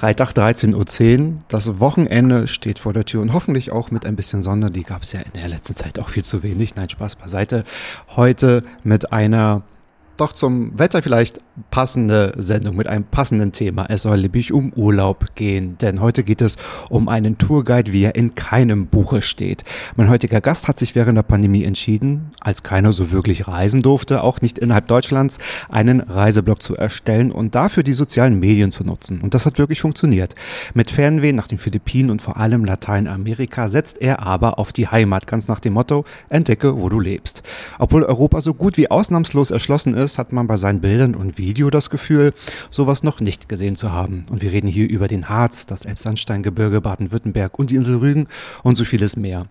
Freitag 13.10 Uhr. Das Wochenende steht vor der Tür und hoffentlich auch mit ein bisschen Sonne. Die gab es ja in der letzten Zeit auch viel zu wenig. Nein, Spaß beiseite. Heute mit einer doch zum Wetter vielleicht passende Sendung mit einem passenden Thema. Es soll nämlich um Urlaub gehen, denn heute geht es um einen Tourguide, wie er in keinem Buche steht. Mein heutiger Gast hat sich während der Pandemie entschieden, als keiner so wirklich reisen durfte, auch nicht innerhalb Deutschlands, einen Reiseblog zu erstellen und dafür die sozialen Medien zu nutzen. Und das hat wirklich funktioniert. Mit Fernweh nach den Philippinen und vor allem Lateinamerika setzt er aber auf die Heimat, ganz nach dem Motto, entdecke, wo du lebst. Obwohl Europa so gut wie ausnahmslos erschlossen ist, hat man bei seinen Bildern und Video das Gefühl, sowas noch nicht gesehen zu haben. Und wir reden hier über den Harz, das Elbsandsteingebirge, Baden-Württemberg und die Insel Rügen und so vieles mehr.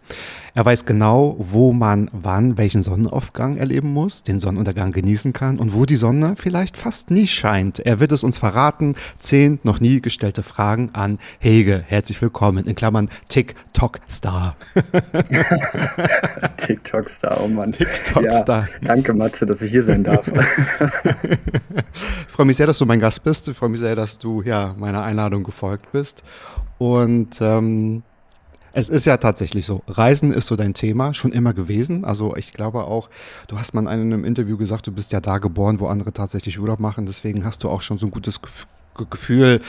Er weiß genau, wo man wann welchen Sonnenaufgang erleben muss, den Sonnenuntergang genießen kann und wo die Sonne vielleicht fast nie scheint. Er wird es uns verraten. Zehn noch nie gestellte Fragen an Hege. Herzlich willkommen. In Klammern TikTok-Star. TikTok-Star, oh Mann. TikTok-Star. Ja, danke, Matze, dass ich hier sein darf. Ich freue mich sehr, dass du mein Gast bist. Ich freue mich sehr, dass du ja meiner Einladung gefolgt bist. Und ähm, es ist ja tatsächlich so. Reisen ist so dein Thema, schon immer gewesen. Also ich glaube auch, du hast mal in einem Interview gesagt, du bist ja da geboren, wo andere tatsächlich Urlaub machen. Deswegen hast du auch schon so ein gutes Gef- Gefühl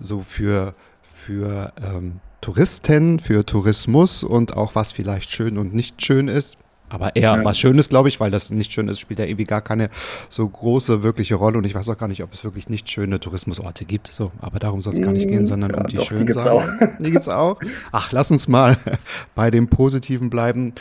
so für, für ähm, Touristen, für Tourismus und auch was vielleicht schön und nicht schön ist. Aber eher Ja. was Schönes, glaube ich, weil das nicht schön ist, spielt ja irgendwie gar keine so große wirkliche Rolle. Und ich weiß auch gar nicht, ob es wirklich nicht schöne Tourismusorte gibt. So, aber darum soll es gar nicht gehen, sondern ja, um die doch, die schönen gibt's Sachen. auch. Die gibt's auch. Ach, lass uns mal bei dem Positiven bleiben.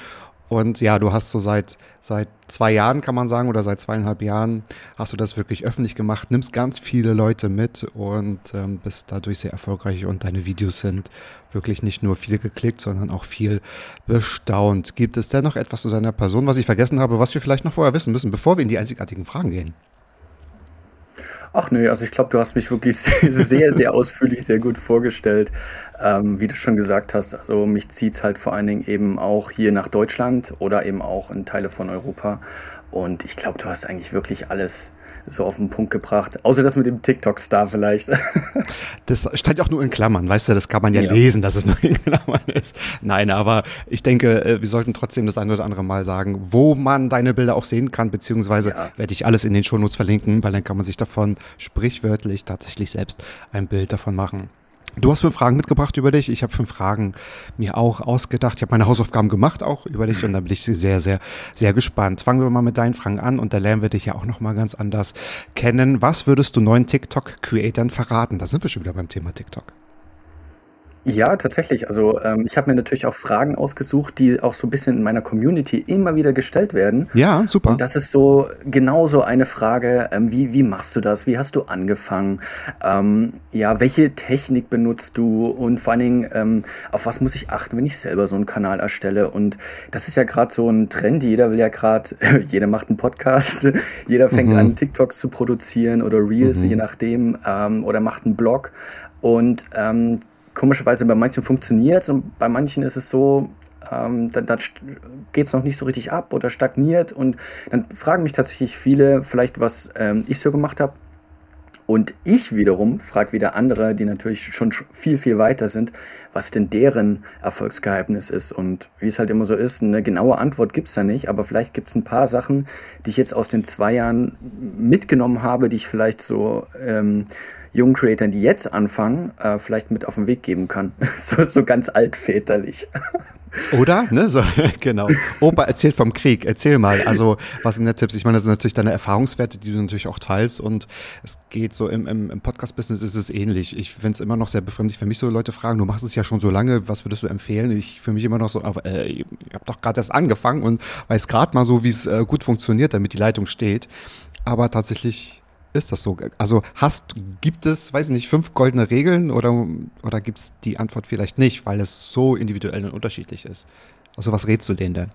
Und ja, du hast so seit, seit zwei Jahren, kann man sagen, oder seit zweieinhalb Jahren hast du das wirklich öffentlich gemacht, nimmst ganz viele Leute mit und ähm, bist dadurch sehr erfolgreich und deine Videos sind wirklich nicht nur viel geklickt, sondern auch viel bestaunt. Gibt es denn noch etwas zu seiner Person, was ich vergessen habe, was wir vielleicht noch vorher wissen müssen, bevor wir in die einzigartigen Fragen gehen? Ach nee, also ich glaube, du hast mich wirklich sehr, sehr ausführlich, sehr gut vorgestellt. Ähm, wie du schon gesagt hast, also mich zieht es halt vor allen Dingen eben auch hier nach Deutschland oder eben auch in Teile von Europa. Und ich glaube, du hast eigentlich wirklich alles so auf den Punkt gebracht. Außer das mit dem TikTok-Star vielleicht. Das stand ja auch nur in Klammern, weißt du, das kann man ja, Ja. lesen, dass es nur in Klammern ist. Nein, aber ich denke, äh, wir sollten trotzdem das eine oder andere Mal sagen, wo man deine Bilder auch sehen kann, beziehungsweise Ja. werde ich alles in den Shownotes verlinken, weil dann kann man sich davon sprichwörtlich tatsächlich selbst ein Bild davon machen. Du hast fünf Fragen mitgebracht über dich. Ich habe fünf Fragen mir auch ausgedacht. Ich habe meine Hausaufgaben gemacht auch über dich und da bin ich sehr, sehr, sehr gespannt. Fangen wir mal mit deinen Fragen an und da lernen wir dich ja auch nochmal ganz anders kennen. Was würdest du neuen TikTok-Creatern verraten? Da sind wir schon wieder beim Thema TikTok. Ja, tatsächlich. Also ähm, ich habe mir natürlich auch Fragen ausgesucht, die auch so ein bisschen in meiner Community immer wieder gestellt werden. Ja, super. Und das ist so genau so eine Frage, ähm, wie, wie machst du das? Wie hast du angefangen? Ähm, ja, welche Technik benutzt du? Und vor allen Dingen, ähm, auf was muss ich achten, wenn ich selber so einen Kanal erstelle? Und das ist ja gerade so ein Trend. Jeder will ja gerade, jeder macht einen Podcast, jeder fängt Mhm. an, TikToks zu produzieren oder Reels, je nachdem, ähm, oder macht einen Blog. Und ähm, komischerweise bei manchen funktioniert es und bei manchen ist es so, ähm, dann, dann geht es noch nicht so richtig ab oder stagniert. Und dann fragen mich tatsächlich viele, vielleicht was ähm, ich so gemacht habe. Und ich wiederum frage wieder andere, die natürlich schon sch- viel, viel weiter sind, was denn deren Erfolgsgeheimnis ist. Und wie es halt immer so ist, eine genaue Antwort gibt es da nicht, aber vielleicht gibt es ein paar Sachen, die ich jetzt aus den zwei Jahren mitgenommen habe, die ich vielleicht so ähm, jungen Creatoren, die jetzt anfangen, äh, vielleicht mit auf den Weg geben kann. so, so ganz altväterlich. Oder? Ne? So, genau. Opa erzählt vom Krieg. Erzähl mal. Also, was sind der Tipps? Ich meine, das sind natürlich deine Erfahrungswerte, die du natürlich auch teilst. Und es geht so im, im, im Podcast-Business ist es ähnlich. Ich finde es immer noch sehr befremdlich, wenn mich so Leute fragen, du machst es ja schon so lange, was würdest du empfehlen? Ich für mich immer noch so, aber, äh, ich habe doch gerade erst angefangen und weiß gerade mal so, wie es äh, gut funktioniert, damit die Leitung steht. Aber tatsächlich ist das so? Also hast, gibt es, weiß ich nicht, fünf goldene Regeln oder, oder gibt es die Antwort vielleicht nicht, weil es so individuell und unterschiedlich ist? Also was rätst du denen denn?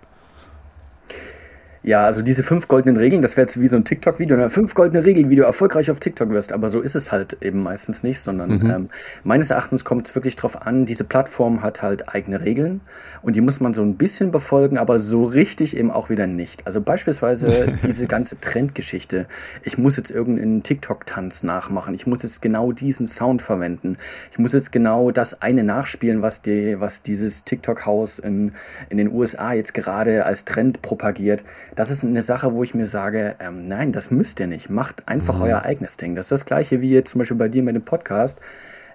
Ja, also diese fünf goldenen Regeln, das wäre jetzt wie so ein TikTok-Video, ne? fünf goldene Regeln, wie du erfolgreich auf TikTok wirst. Aber so ist es halt eben meistens nicht, sondern mhm. ähm, meines Erachtens kommt es wirklich darauf an, diese Plattform hat halt eigene Regeln und die muss man so ein bisschen befolgen, aber so richtig eben auch wieder nicht. Also beispielsweise diese ganze Trendgeschichte. Ich muss jetzt irgendeinen TikTok-Tanz nachmachen. Ich muss jetzt genau diesen Sound verwenden. Ich muss jetzt genau das eine nachspielen, was, die, was dieses TikTok-Haus in, in den USA jetzt gerade als Trend propagiert das ist eine Sache, wo ich mir sage, ähm, nein, das müsst ihr nicht. Macht einfach mhm. euer eigenes Ding. Das ist das gleiche wie jetzt zum Beispiel bei dir mit dem Podcast.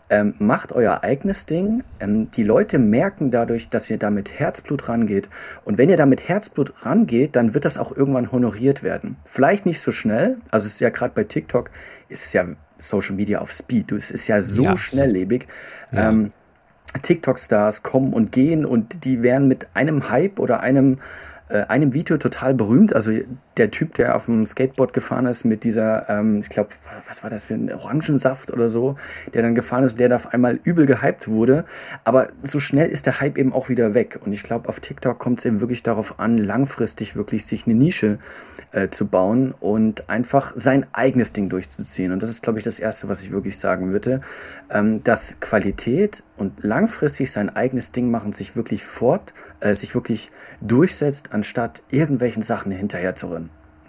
Ähm, macht euer eigenes Ding. Ähm, die Leute merken dadurch, dass ihr da mit Herzblut rangeht. Und wenn ihr da mit Herzblut rangeht, dann wird das auch irgendwann honoriert werden. Vielleicht nicht so schnell. Also es ist ja gerade bei TikTok, ist es ja Social Media auf Speed. Es ist ja so ja. schnelllebig. Ja. Ähm, TikTok-Stars kommen und gehen und die werden mit einem Hype oder einem einem Video total berühmt. Also der Typ, der auf dem Skateboard gefahren ist mit dieser, ähm, ich glaube, was war das für ein Orangensaft oder so, der dann gefahren ist, der da auf einmal übel gehypt wurde. Aber so schnell ist der Hype eben auch wieder weg. Und ich glaube, auf TikTok kommt es eben wirklich darauf an, langfristig wirklich sich eine Nische äh, zu bauen und einfach sein eigenes Ding durchzuziehen. Und das ist, glaube ich, das Erste, was ich wirklich sagen würde, ähm, dass Qualität und langfristig sein eigenes Ding machen sich wirklich fort, äh, sich wirklich durchsetzt, anstatt irgendwelchen Sachen hinterher.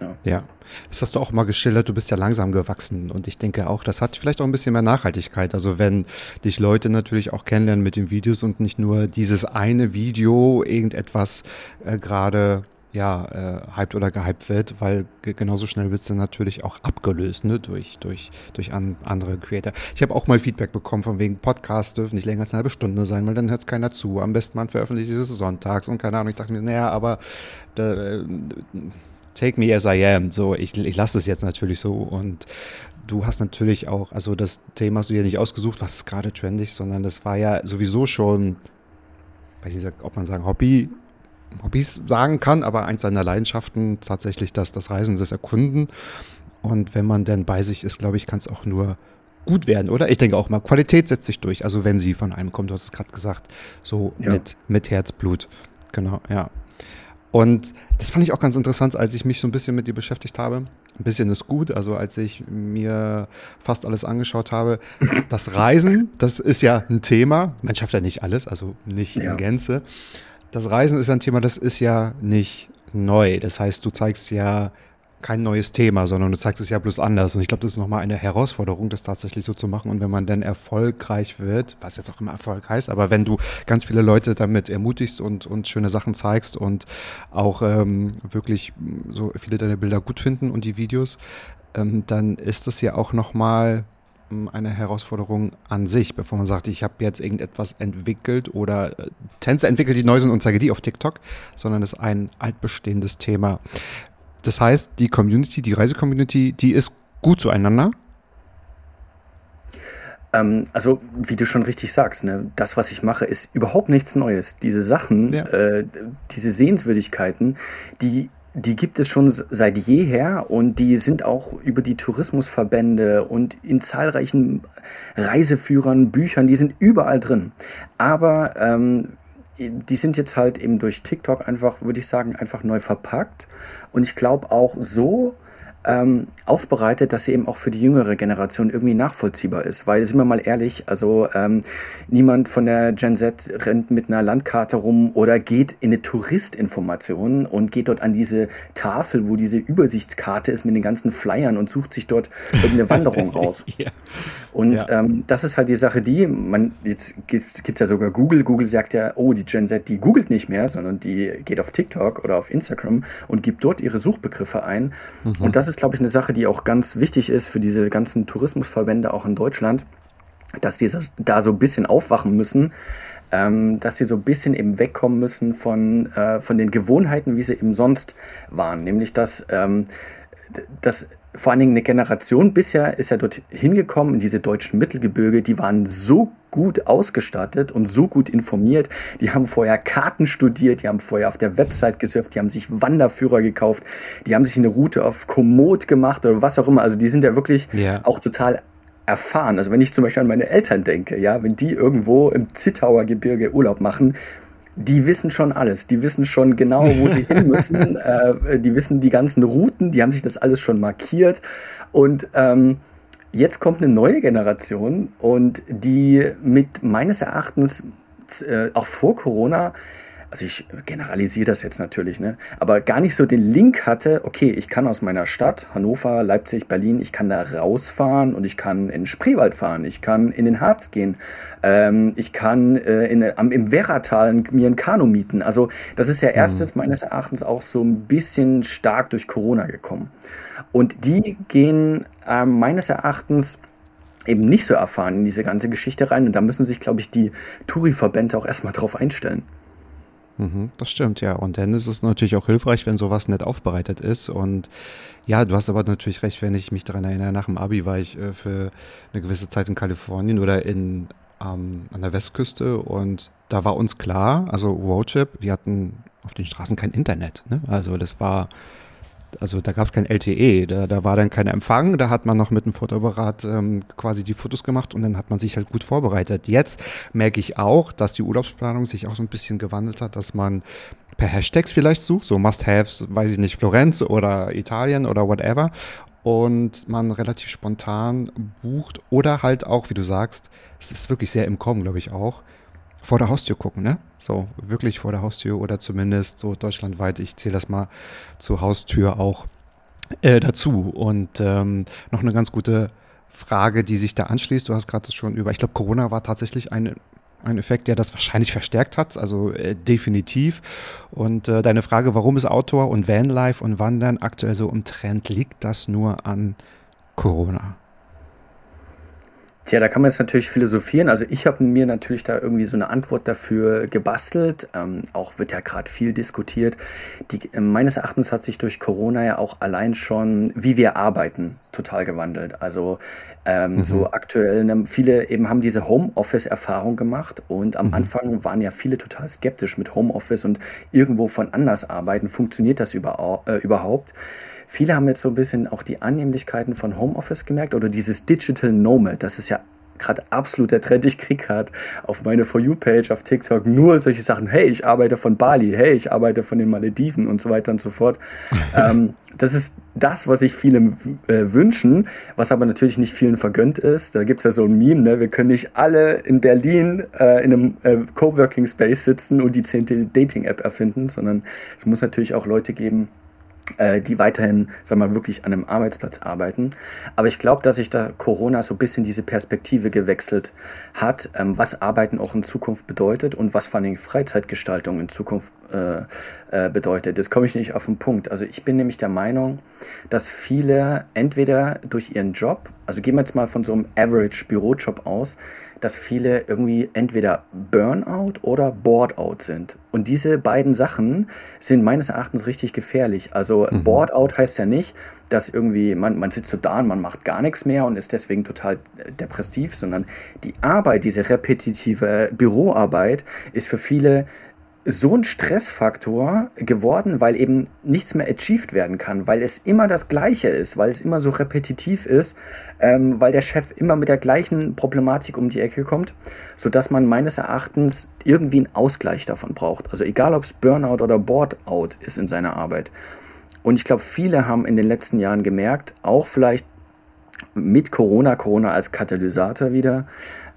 Ja. ja. das hast du auch mal geschildert, du bist ja langsam gewachsen und ich denke auch, das hat vielleicht auch ein bisschen mehr Nachhaltigkeit. Also wenn dich Leute natürlich auch kennenlernen mit den Videos und nicht nur dieses eine Video irgendetwas äh, gerade ja, äh, hyped oder gehypt wird, weil genauso schnell wird es dann natürlich auch abgelöst ne, durch, durch, durch an, andere Creator. Ich habe auch mal Feedback bekommen von wegen Podcasts dürfen nicht länger als eine halbe Stunde sein, weil dann hört es keiner zu. Am besten man veröffentlicht es sonntags und keine Ahnung. Ich dachte mir, naja, aber äh, take me as I am. So, ich, ich lasse es jetzt natürlich so und du hast natürlich auch, also das Thema hast du ja nicht ausgesucht, was ist gerade trendig, sondern das war ja sowieso schon, weiß nicht, ob man sagen Hobby Hobbys sagen kann, aber eins seiner Leidenschaften tatsächlich das, das Reisen und das Erkunden. Und wenn man denn bei sich ist, glaube ich, kann es auch nur gut werden, oder? Ich denke auch mal, Qualität setzt sich durch. Also wenn sie von einem kommt, du hast es gerade gesagt, so ja. mit, mit Herzblut. Genau, ja. Und das fand ich auch ganz interessant, als ich mich so ein bisschen mit dir beschäftigt habe. Ein bisschen ist gut, also als ich mir fast alles angeschaut habe. Das Reisen, das ist ja ein Thema. Man schafft ja nicht alles, also nicht ja. in Gänze das Reisen ist ein Thema, das ist ja nicht neu. Das heißt, du zeigst ja kein neues Thema, sondern du zeigst es ja bloß anders. Und ich glaube, das ist nochmal eine Herausforderung, das tatsächlich so zu machen. Und wenn man dann erfolgreich wird, was jetzt auch immer Erfolg heißt, aber wenn du ganz viele Leute damit ermutigst und, und schöne Sachen zeigst und auch ähm, wirklich so viele deine Bilder gut finden und die Videos, ähm, dann ist das ja auch nochmal eine Herausforderung an sich, bevor man sagt, ich habe jetzt irgendetwas entwickelt oder äh, Tänze entwickelt, die neu sind und zeige die auf TikTok, sondern es ist ein altbestehendes Thema. Das heißt, die Community, die Reisecommunity, die ist gut zueinander. Ähm, also, wie du schon richtig sagst, ne, das, was ich mache, ist überhaupt nichts Neues. Diese Sachen, ja. äh, diese Sehenswürdigkeiten, die die gibt es schon seit jeher und die sind auch über die Tourismusverbände und in zahlreichen Reiseführern, Büchern, die sind überall drin. Aber ähm, die sind jetzt halt eben durch TikTok einfach, würde ich sagen, einfach neu verpackt. Und ich glaube auch so ähm, aufbereitet, dass sie eben auch für die jüngere Generation irgendwie nachvollziehbar ist. Weil, sind wir mal ehrlich, also ähm, niemand von der Gen Z rennt mit einer Landkarte rum oder geht in eine Touristinformation und geht dort an diese Tafel, wo diese Übersichtskarte ist mit den ganzen Flyern und sucht sich dort irgendeine Wanderung raus. ja. Und ja. ähm, das ist halt die Sache, die, man, jetzt gibt es ja sogar Google. Google sagt ja, oh, die Gen Z, die googelt nicht mehr, sondern die geht auf TikTok oder auf Instagram und gibt dort ihre Suchbegriffe ein. Mhm. Und das ist, glaube ich, eine Sache, die auch ganz wichtig ist für diese ganzen Tourismusverbände auch in Deutschland, dass die da so ein bisschen aufwachen müssen, ähm, dass sie so ein bisschen eben wegkommen müssen von, äh, von den Gewohnheiten, wie sie eben sonst waren. Nämlich, dass, ähm, dass vor allen Dingen eine Generation bisher ist ja dort hingekommen in diese deutschen Mittelgebirge, die waren so gut ausgestattet und so gut informiert. Die haben vorher Karten studiert, die haben vorher auf der Website gesurft, die haben sich Wanderführer gekauft, die haben sich eine Route auf Komoot gemacht oder was auch immer. Also die sind ja wirklich ja. auch total erfahren. Also wenn ich zum Beispiel an meine Eltern denke, ja, wenn die irgendwo im Zittauer Gebirge Urlaub machen, die wissen schon alles. Die wissen schon genau, wo sie hin müssen. Äh, die wissen die ganzen Routen, die haben sich das alles schon markiert. Und ähm, jetzt kommt eine neue Generation und die mit meines Erachtens äh, auch vor Corona also ich generalisiere das jetzt natürlich, ne? aber gar nicht so den Link hatte, okay, ich kann aus meiner Stadt, Hannover, Leipzig, Berlin, ich kann da rausfahren und ich kann in Spreewald fahren, ich kann in den Harz gehen, ähm, ich kann äh, in, am, im Werratal mir ein Kanu mieten. Also das ist ja mhm. erstens mhm. meines Erachtens auch so ein bisschen stark durch Corona gekommen. Und die gehen äh, meines Erachtens eben nicht so erfahren in diese ganze Geschichte rein. Und da müssen sich, glaube ich, die Touri-Verbände auch erstmal drauf einstellen. Mhm, das stimmt, ja. Und dann ist es natürlich auch hilfreich, wenn sowas nett aufbereitet ist. Und ja, du hast aber natürlich recht, wenn ich mich daran erinnere, nach dem Abi war ich äh, für eine gewisse Zeit in Kalifornien oder in, ähm, an der Westküste und da war uns klar, also Roadtrip, wir hatten auf den Straßen kein Internet. Ne? Also das war also da gab es kein LTE, da, da war dann kein Empfang, da hat man noch mit einem Fotoapparat ähm, quasi die Fotos gemacht und dann hat man sich halt gut vorbereitet. Jetzt merke ich auch, dass die Urlaubsplanung sich auch so ein bisschen gewandelt hat, dass man per Hashtags vielleicht sucht, so Must-Haves, weiß ich nicht, Florenz oder Italien oder whatever und man relativ spontan bucht oder halt auch, wie du sagst, es ist wirklich sehr im Kommen, glaube ich auch, vor der Haustür gucken, ne? So, wirklich vor der Haustür oder zumindest so deutschlandweit. Ich zähle das mal zur Haustür auch äh, dazu. Und ähm, noch eine ganz gute Frage, die sich da anschließt. Du hast gerade schon über, ich glaube, Corona war tatsächlich ein, ein Effekt, der das wahrscheinlich verstärkt hat, also äh, definitiv. Und äh, deine Frage, warum ist Outdoor und Vanlife und Wandern aktuell so im Trend, liegt das nur an Corona? Tja, da kann man jetzt natürlich philosophieren. Also ich habe mir natürlich da irgendwie so eine Antwort dafür gebastelt. Ähm, auch wird ja gerade viel diskutiert. Die, äh, meines Erachtens hat sich durch Corona ja auch allein schon, wie wir arbeiten, total gewandelt. Also ähm, mhm. so aktuell, ne, viele eben haben diese Homeoffice-Erfahrung gemacht und am mhm. Anfang waren ja viele total skeptisch mit Homeoffice und irgendwo von anders arbeiten. Funktioniert das über, äh, überhaupt? Viele haben jetzt so ein bisschen auch die Annehmlichkeiten von Homeoffice gemerkt oder dieses Digital Nomad, das ist ja gerade absolut der Trend. Ich krieg gerade auf meine For You-Page auf TikTok nur solche Sachen. Hey, ich arbeite von Bali. Hey, ich arbeite von den Malediven und so weiter und so fort. ähm, das ist das, was sich viele äh, wünschen, was aber natürlich nicht vielen vergönnt ist. Da gibt es ja so ein Meme, ne? wir können nicht alle in Berlin äh, in einem äh, Coworking Space sitzen und die zehnte Dating-App erfinden, sondern es muss natürlich auch Leute geben, äh, die weiterhin, sagen mal, wirklich an einem Arbeitsplatz arbeiten. Aber ich glaube, dass sich da Corona so ein bisschen diese Perspektive gewechselt hat, ähm, was Arbeiten auch in Zukunft bedeutet und was vor allem Freizeitgestaltung in Zukunft äh, äh, bedeutet. Jetzt komme ich nicht auf den Punkt. Also ich bin nämlich der Meinung, dass viele entweder durch ihren Job, also gehen wir jetzt mal von so einem Average-Bürojob aus, dass viele irgendwie entweder Burnout oder Boardout sind. Und diese beiden Sachen sind meines Erachtens richtig gefährlich. Also mhm. Boardout heißt ja nicht, dass irgendwie man, man sitzt so da und man macht gar nichts mehr und ist deswegen total äh, depressiv, sondern die Arbeit, diese repetitive Büroarbeit ist für viele so ein Stressfaktor geworden, weil eben nichts mehr achieved werden kann, weil es immer das Gleiche ist, weil es immer so repetitiv ist, ähm, weil der Chef immer mit der gleichen Problematik um die Ecke kommt, sodass man meines Erachtens irgendwie einen Ausgleich davon braucht. Also egal, ob es Burnout oder Boardout ist in seiner Arbeit. Und ich glaube, viele haben in den letzten Jahren gemerkt, auch vielleicht mit Corona, Corona als Katalysator wieder,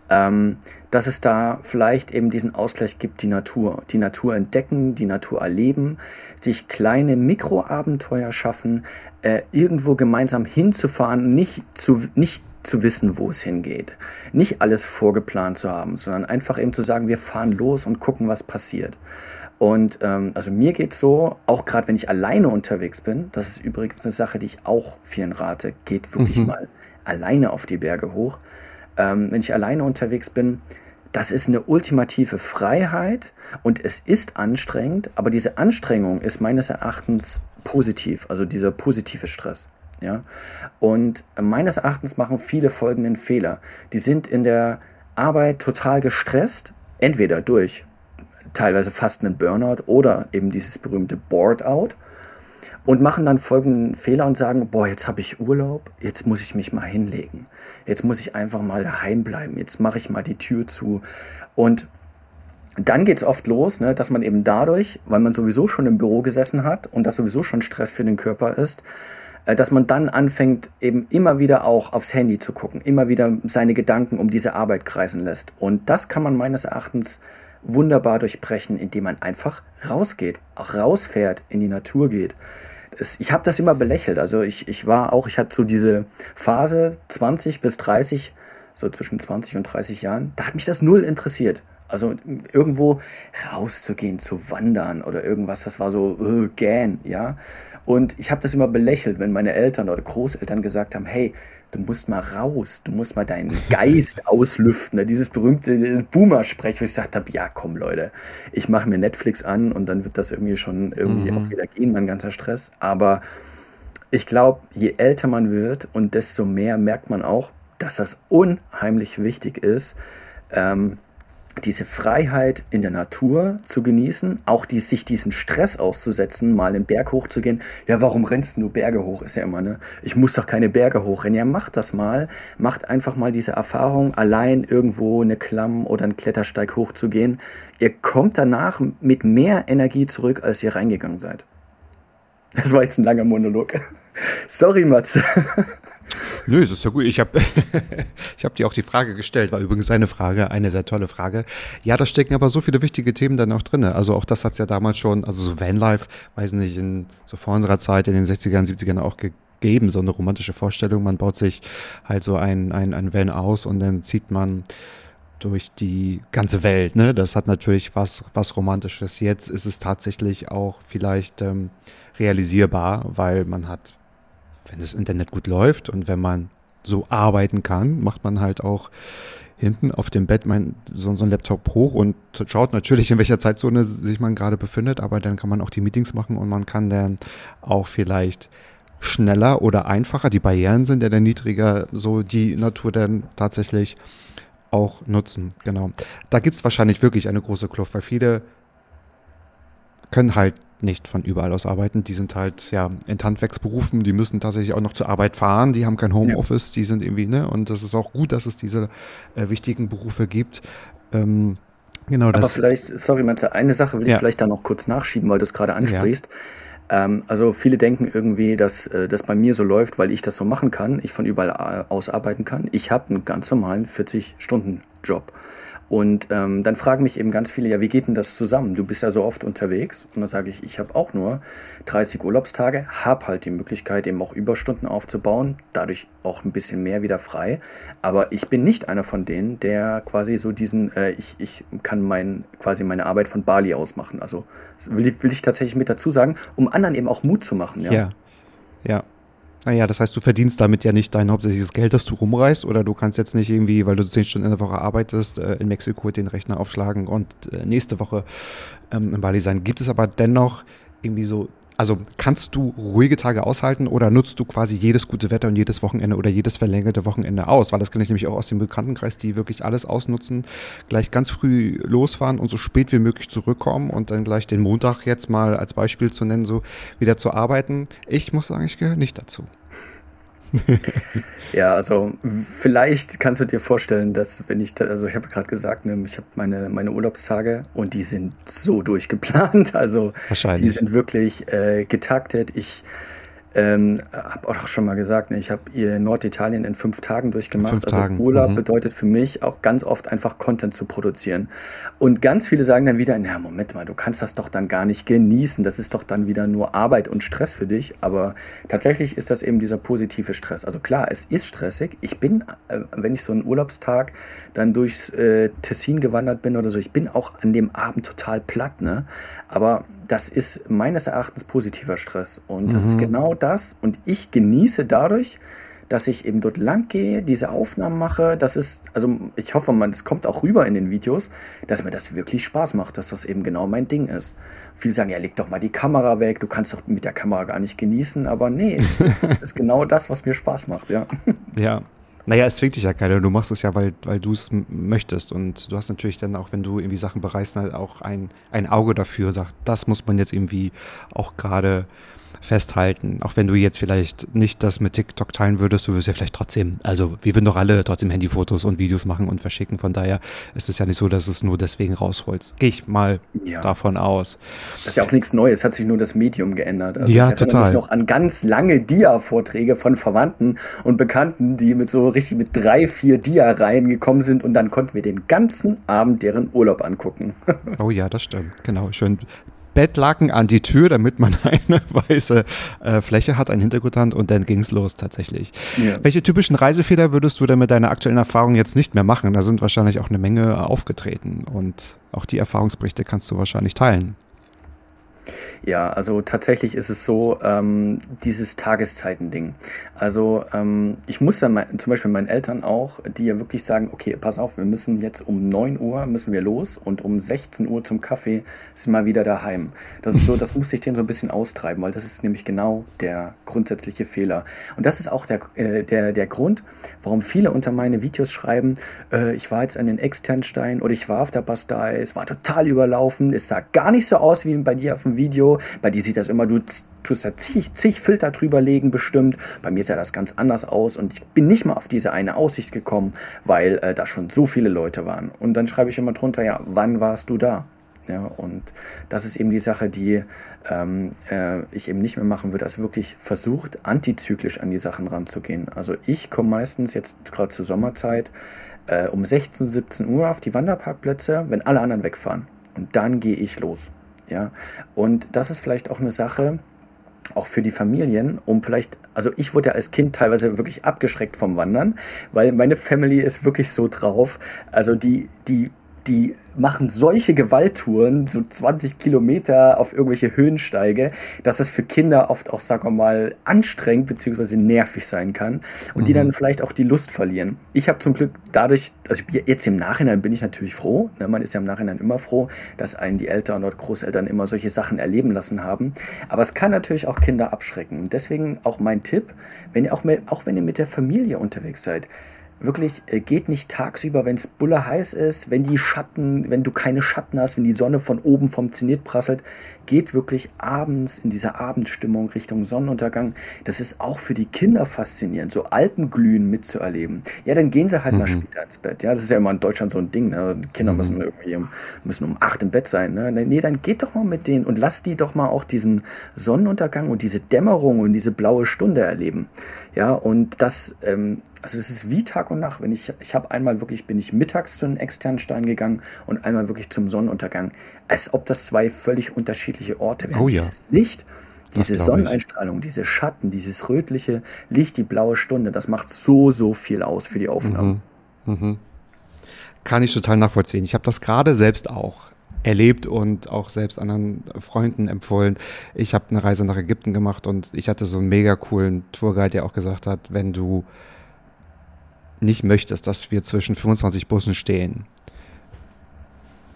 ähm, dass es da vielleicht eben diesen Ausgleich gibt, die Natur. Die Natur entdecken, die Natur erleben, sich kleine Mikroabenteuer schaffen, äh, irgendwo gemeinsam hinzufahren, nicht, zu, nicht zu wissen, wo es hingeht. Nicht alles vorgeplant zu haben, sondern einfach eben zu sagen, wir fahren los und gucken, was passiert. Und ähm, also mir geht es so, auch gerade wenn ich alleine unterwegs bin, das ist übrigens eine Sache, die ich auch vielen rate, geht wirklich mhm. mal alleine auf die Berge hoch. Ähm, wenn ich alleine unterwegs bin, das ist eine ultimative Freiheit und es ist anstrengend, aber diese Anstrengung ist meines Erachtens positiv, also dieser positive Stress. Ja? Und meines Erachtens machen viele folgenden Fehler. Die sind in der Arbeit total gestresst, entweder durch teilweise fast einen Burnout oder eben dieses berühmte Board-out und machen dann folgenden Fehler und sagen, boah, jetzt habe ich Urlaub, jetzt muss ich mich mal hinlegen. Jetzt muss ich einfach mal daheim bleiben. Jetzt mache ich mal die Tür zu. Und dann geht es oft los, ne, dass man eben dadurch, weil man sowieso schon im Büro gesessen hat und das sowieso schon Stress für den Körper ist, äh, dass man dann anfängt, eben immer wieder auch aufs Handy zu gucken, immer wieder seine Gedanken um diese Arbeit kreisen lässt. Und das kann man meines Erachtens wunderbar durchbrechen, indem man einfach rausgeht, auch rausfährt, in die Natur geht. Es, ich habe das immer belächelt. Also ich, ich war auch, ich hatte so diese Phase 20 bis 30, so zwischen 20 und 30 Jahren, da hat mich das null interessiert. Also irgendwo rauszugehen, zu wandern oder irgendwas, das war so äh, gähn, ja. Und ich habe das immer belächelt, wenn meine Eltern oder Großeltern gesagt haben, hey, du musst mal raus, du musst mal deinen Geist auslüften. Dieses berühmte Boomer-Sprech, wo ich gesagt habe, ja komm Leute, ich mache mir Netflix an und dann wird das irgendwie schon irgendwie mhm. auch wieder gehen, mein ganzer Stress. Aber ich glaube, je älter man wird und desto mehr merkt man auch, dass das unheimlich wichtig ist, ähm, diese Freiheit in der Natur zu genießen, auch die, sich diesen Stress auszusetzen, mal den Berg hochzugehen. Ja, warum rennst du Berge hoch? Ist ja immer, ne? Ich muss doch keine Berge hochrennen. Ja, macht das mal. Macht einfach mal diese Erfahrung, allein irgendwo eine Klamm oder einen Klettersteig hochzugehen. Ihr kommt danach mit mehr Energie zurück, als ihr reingegangen seid. Das war jetzt ein langer Monolog. Sorry, Matze. Nö, es ist ja gut. Ich habe ich hab dir auch die Frage gestellt, war übrigens eine Frage, eine sehr tolle Frage. Ja, da stecken aber so viele wichtige Themen dann auch drin. Also auch das hat es ja damals schon, also so Vanlife, weiß nicht, in, so vor unserer Zeit in den 60ern, 70ern auch gegeben, so eine romantische Vorstellung. Man baut sich halt so ein, ein, ein Van aus und dann zieht man durch die ganze Welt. Ne? Das hat natürlich was, was Romantisches. Jetzt ist es tatsächlich auch vielleicht ähm, realisierbar, weil man hat wenn das Internet gut läuft und wenn man so arbeiten kann, macht man halt auch hinten auf dem Bett mein, so, so ein Laptop hoch und schaut natürlich, in welcher Zeitzone sich man gerade befindet, aber dann kann man auch die Meetings machen und man kann dann auch vielleicht schneller oder einfacher, die Barrieren sind ja dann niedriger, so die Natur dann tatsächlich auch nutzen. Genau. Da gibt es wahrscheinlich wirklich eine große Kluft, weil viele können halt nicht von überall aus arbeiten. Die sind halt ja in Handwerksberufen, die müssen tatsächlich auch noch zur Arbeit fahren, die haben kein Homeoffice, ja. die sind irgendwie, ne? Und das ist auch gut, dass es diese äh, wichtigen Berufe gibt. Ähm, genau Aber das. vielleicht, sorry, Matze, eine Sache will ja. ich vielleicht da noch kurz nachschieben, weil du es gerade ansprichst. Ja. Ähm, also viele denken irgendwie, dass äh, das bei mir so läuft, weil ich das so machen kann, ich von überall äh, aus arbeiten kann. Ich habe einen ganz normalen 40-Stunden-Job. Und ähm, dann fragen mich eben ganz viele, ja, wie geht denn das zusammen? Du bist ja so oft unterwegs. Und dann sage ich, ich habe auch nur 30 Urlaubstage, habe halt die Möglichkeit, eben auch Überstunden aufzubauen, dadurch auch ein bisschen mehr wieder frei. Aber ich bin nicht einer von denen, der quasi so diesen, äh, ich, ich kann mein, quasi meine Arbeit von Bali aus machen. Also will, will ich tatsächlich mit dazu sagen, um anderen eben auch Mut zu machen. Ja, ja. ja. Naja, das heißt, du verdienst damit ja nicht dein hauptsächliches Geld, das du rumreißt, oder du kannst jetzt nicht irgendwie, weil du zehn Stunden in der Woche arbeitest, äh, in Mexiko den Rechner aufschlagen und äh, nächste Woche ähm, in Bali sein. Gibt es aber dennoch irgendwie so also kannst du ruhige Tage aushalten oder nutzt du quasi jedes gute Wetter und jedes Wochenende oder jedes verlängerte Wochenende aus? Weil das kenne ich nämlich auch aus dem Bekanntenkreis, die wirklich alles ausnutzen, gleich ganz früh losfahren und so spät wie möglich zurückkommen und dann gleich den Montag jetzt mal als Beispiel zu nennen, so wieder zu arbeiten. Ich muss sagen, ich gehöre nicht dazu. ja, also vielleicht kannst du dir vorstellen, dass wenn ich, also ich habe gerade gesagt, ne, ich habe meine, meine Urlaubstage und die sind so durchgeplant, also die sind wirklich äh, getaktet. Ich ähm, habe auch schon mal gesagt, ne, ich habe Norditalien in fünf Tagen durchgemacht. Fünf also Tagen. Urlaub Mhm. bedeutet für mich auch ganz oft einfach Content zu produzieren. Und ganz viele sagen dann wieder, na Moment mal, du kannst das doch dann gar nicht genießen. Das ist doch dann wieder nur Arbeit und Stress für dich. Aber tatsächlich ist das eben dieser positive Stress. Also klar, es ist stressig. Ich bin, äh, wenn ich so einen Urlaubstag dann durchs äh, Tessin gewandert bin oder so, ich bin auch an dem Abend total platt. Ne? Aber das ist meines Erachtens positiver Stress. Und das ist genau das. Und ich genieße dadurch, dass ich eben dort lang gehe, diese Aufnahmen mache. Das ist, also ich hoffe, man, das kommt auch rüber in den Videos, dass mir das wirklich Spaß macht, dass das eben genau mein Ding ist. Viele sagen, ja, leg doch mal die Kamera weg, du kannst doch mit der Kamera gar nicht genießen, aber nee, das ist genau das, was mir Spaß macht, ja. Ja. Naja, es zwingt dich ja keiner. Du machst es ja, weil, weil du es möchtest. Und du hast natürlich dann auch, wenn du irgendwie Sachen bereist, halt auch ein, ein Auge dafür, sagt, das muss man jetzt irgendwie auch gerade festhalten. Auch wenn du jetzt vielleicht nicht das mit TikTok teilen würdest, du würdest ja vielleicht trotzdem, also wir würden doch alle trotzdem Handyfotos und Videos machen und verschicken. Von daher ist es ja nicht so, dass es nur deswegen rausholst. Gehe ich mal Ja. davon aus. Das ist ja auch nichts Neues, hat sich nur das Medium geändert. Also Ja, ich total. mich noch an ganz lange Dia-Vorträge von Verwandten und Bekannten, die mit so richtig mit drei, vier Dia-Reihen gekommen sind und dann konnten wir den ganzen Abend deren Urlaub angucken. Oh ja, das stimmt. Genau. Schön Bettlaken an die Tür, damit man eine weiße äh, Fläche hat, einen Hintergrund hat und dann ging's los tatsächlich. Ja. Welche typischen Reisefehler würdest du denn mit deiner aktuellen Erfahrung jetzt nicht mehr machen? Da sind wahrscheinlich auch eine Menge aufgetreten und auch die Erfahrungsberichte kannst du wahrscheinlich teilen. Ja, also tatsächlich ist es so, ähm, dieses Tageszeiten-Ding. Also ähm, ich muss dann mein, zum Beispiel meinen Eltern auch, die ja wirklich sagen, okay, pass auf, wir müssen jetzt um 9 Uhr müssen wir los und um 16 Uhr zum Kaffee sind wir wieder daheim. Das ist so, das muss ich denen so ein bisschen austreiben, weil das ist nämlich genau der grundsätzliche Fehler. Und das ist auch der, äh, der, der Grund, warum viele unter meine Videos schreiben, äh, ich war jetzt an den Externstein oder ich war auf der Bastei, es war total überlaufen, es sah gar nicht so aus wie bei dir auf dem Video. Bei dir sieht das immer, du tust da zig, zig Filter drüber legen bestimmt. Bei mir sah das ganz anders aus und ich bin nicht mal auf diese eine Aussicht gekommen, weil äh, da schon so viele Leute waren. Und dann schreibe ich immer drunter, ja, wann warst du da? Ja, und das ist eben die Sache, die ähm, äh, ich eben nicht mehr machen würde, als wirklich versucht, antizyklisch an die Sachen ranzugehen. Also ich komme meistens jetzt gerade zur Sommerzeit äh, um 16, 17 Uhr auf die Wanderparkplätze, wenn alle anderen wegfahren. Und dann gehe ich los. Ja, und das ist vielleicht auch eine Sache, auch für die Familien, um vielleicht, also ich wurde ja als Kind teilweise wirklich abgeschreckt vom Wandern, weil meine Family ist wirklich so drauf. Also die, die, die machen solche Gewalttouren, so 20 Kilometer auf irgendwelche Höhensteige, dass es für Kinder oft auch, sagen wir mal, anstrengend bzw. nervig sein kann und die dann vielleicht auch die Lust verlieren. Ich habe zum Glück dadurch, also jetzt im Nachhinein bin ich natürlich froh, ne, man ist ja im Nachhinein immer froh, dass einen die Eltern oder Großeltern immer solche Sachen erleben lassen haben. Aber es kann natürlich auch Kinder abschrecken. Und deswegen auch mein Tipp, wenn ihr auch, mit, auch wenn ihr mit der Familie unterwegs seid, wirklich, äh, geht nicht tagsüber, wenn es bulle heiß ist, wenn die Schatten, wenn du keine Schatten hast, wenn die Sonne von oben vom Zenit prasselt, geht wirklich abends in dieser Abendstimmung Richtung Sonnenuntergang. Das ist auch für die Kinder faszinierend, so Alpenglühen mitzuerleben. Ja, dann gehen sie halt mal später ins Bett. Ja, das ist ja immer in Deutschland so ein Ding. Ne? Kinder müssen irgendwie um, müssen um acht im Bett sein. Ne? Nee, dann geht doch mal mit denen und lasst die doch mal auch diesen Sonnenuntergang und diese Dämmerung und diese blaue Stunde erleben. Ja, und das, ähm, also es ist wie Tag und Nacht. Wenn ich, ich habe einmal wirklich, bin ich mittags zu einem externen Stein gegangen und einmal wirklich zum Sonnenuntergang. Als ob das zwei völlig unterschiedliche Orte wären. Oh ja. Dieses Licht, diese. Sonneneinstrahlung, diese Schatten, dieses rötliche Licht, die blaue Stunde, das macht so, so viel aus für die Aufnahmen. Kann ich total nachvollziehen. Ich habe das gerade selbst auch erlebt und auch selbst anderen Freunden empfohlen. Ich habe eine Reise nach Ägypten gemacht und ich hatte so einen mega coolen Tourguide, der auch gesagt hat, wenn du nicht möchtest, dass wir zwischen 25 Bussen stehen,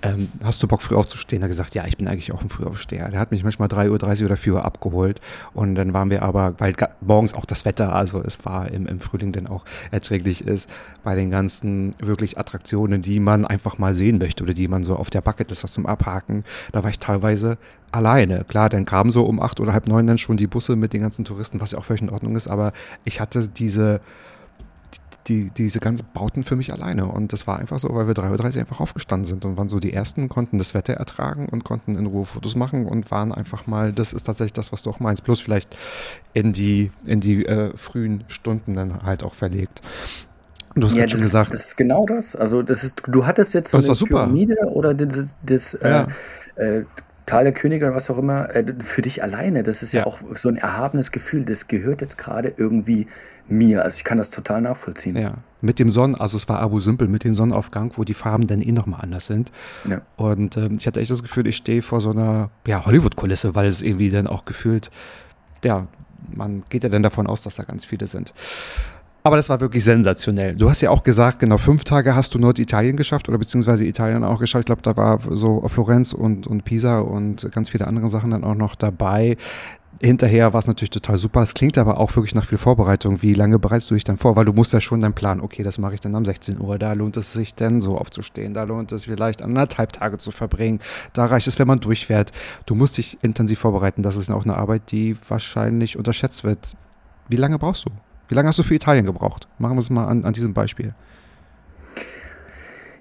ähm, hast du Bock früh aufzustehen? Er hat gesagt, ja, ich bin eigentlich auch ein Frühaufsteher. Der hat mich manchmal 3.30 Uhr oder 4 Uhr abgeholt und dann waren wir aber, weil morgens auch das Wetter, also es war im, im Frühling dann auch erträglich ist, bei den ganzen wirklich Attraktionen, die man einfach mal sehen möchte oder die man so auf der Bucketlist hat zum Abhaken, da war ich teilweise alleine. Klar, dann kamen so um acht oder halb neun dann schon die Busse mit den ganzen Touristen, was ja auch völlig in Ordnung ist, aber ich hatte diese die, diese ganzen Bauten für mich alleine. Und das war einfach so, weil wir 3.30 Uhr einfach aufgestanden sind und waren so die Ersten, konnten das Wetter ertragen und konnten in Ruhe Fotos machen und waren einfach mal, das ist tatsächlich das, was du auch meinst, bloß vielleicht in die, in die äh, frühen Stunden dann halt auch verlegt. Du hast ja, schon gesagt. Das ist genau das. Also, das ist, du hattest jetzt so das eine Pyramide oder das, das ja. äh, äh, Tal der Könige oder was auch immer, äh, für dich alleine. Das ist ja. ja. auch so ein erhabenes Gefühl. Das gehört jetzt gerade irgendwie mir. Also ich kann das total nachvollziehen. Ja, mit dem Sonnen, also es war Abu Simbel, mit dem Sonnenaufgang, wo die Farben dann eh nochmal anders sind. Ja. Und äh, ich hatte echt das Gefühl, ich stehe vor so einer ja, Hollywood-Kulisse, weil es irgendwie dann auch gefühlt, ja, man geht ja dann davon aus, dass da ganz viele sind. Aber das war wirklich sensationell. Du hast ja auch gesagt, genau fünf Tage hast du Norditalien geschafft oder beziehungsweise Italien auch geschafft. Ich glaube, da war so Florenz und, und Pisa und ganz viele andere Sachen dann auch noch dabei. Hinterher war es natürlich total super. Das klingt aber auch wirklich nach viel Vorbereitung. Wie lange bereitest du dich dann vor? Weil du musst ja schon deinen Plan, okay, das mache ich dann um 16 Uhr. Da lohnt es sich denn so aufzustehen. Da lohnt es vielleicht anderthalb Tage zu verbringen. Da reicht es, wenn man durchfährt. Du musst dich intensiv vorbereiten. Das ist auch eine Arbeit, die wahrscheinlich unterschätzt wird. Wie lange brauchst du? Wie lange hast du für Italien gebraucht? Machen wir es mal an, an diesem Beispiel.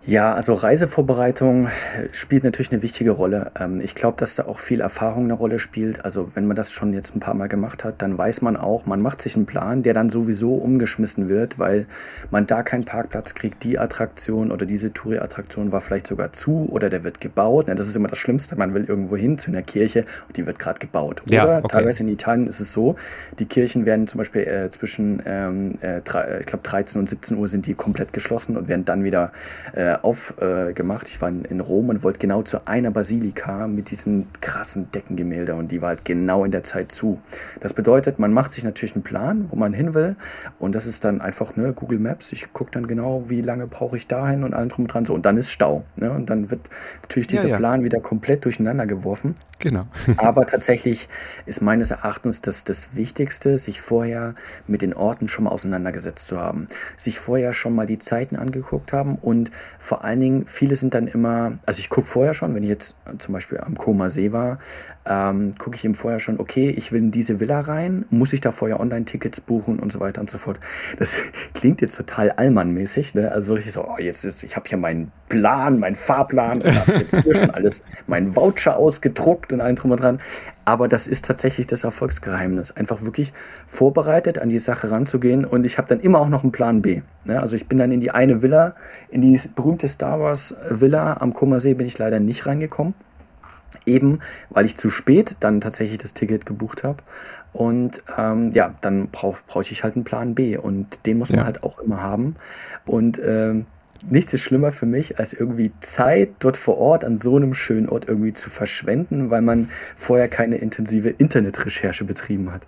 Ja, also Reisevorbereitung spielt natürlich eine wichtige Rolle. Ähm, ich glaube, dass da auch viel Erfahrung eine Rolle spielt. Also wenn man das schon jetzt ein paar Mal gemacht hat, dann weiß man auch, man macht sich einen Plan, der dann sowieso umgeschmissen wird, weil man da keinen Parkplatz kriegt. Die Attraktion oder diese Touri-Attraktion war vielleicht sogar zu oder der wird gebaut. Das ist immer das Schlimmste. Man will irgendwo hin zu einer Kirche und die wird gerade gebaut. Oder ja, okay. teilweise in Italien ist es so, die Kirchen werden zum Beispiel äh, zwischen, ähm, äh, ich glaube, 13 und 17 Uhr sind die komplett geschlossen und werden dann wieder äh, äh, aufgemacht. ich war in, in, Rom und wollte genau zu einer Basilika mit diesem krassen Deckengemälde und die war halt genau in der Zeit zu. Das bedeutet, man macht sich natürlich einen Plan, wo man hin will und das ist dann einfach ne, Google Maps. Ich gucke dann genau, wie lange brauche ich dahin und allem drum und dran so und dann ist Stau. Ne? Und dann wird natürlich dieser ja, ja. Plan wieder komplett durcheinander geworfen. Genau. Aber tatsächlich ist meines Erachtens das, das Wichtigste, sich vorher mit den Orten schon mal auseinandergesetzt zu haben. Sich vorher schon mal die Zeiten angeguckt haben und vor allen Dingen, viele sind dann immer, also ich gucke vorher schon, wenn ich jetzt zum Beispiel am Koma See war, ähm, gucke ich ihm vorher schon, okay, ich will in diese Villa rein, muss ich da vorher Online-Tickets buchen und so weiter und so fort. Das klingt jetzt total allmannmäßig, ne? Also ich so, oh, jetzt ist, ich habe hier meinen Plan, meinen Fahrplan und habe jetzt hier schon alles, meinen Voucher ausgedruckt und allem drum und dran. Aber das ist tatsächlich das Erfolgsgeheimnis. Einfach wirklich vorbereitet an die Sache ranzugehen. Und ich habe dann immer auch noch einen Plan B. Ne? Also ich bin dann in die eine Villa, in die berühmte Star Wars Villa am Kummersee bin ich leider nicht reingekommen. Eben, weil ich zu spät dann tatsächlich das Ticket gebucht habe. Und ähm, ja, dann brauche brauch ich halt einen Plan B. Und den muss man ja. halt auch immer haben. Und ähm, nichts ist schlimmer für mich, als irgendwie Zeit dort vor Ort an so einem schönen Ort irgendwie zu verschwenden, weil man vorher keine intensive Internetrecherche betrieben hat.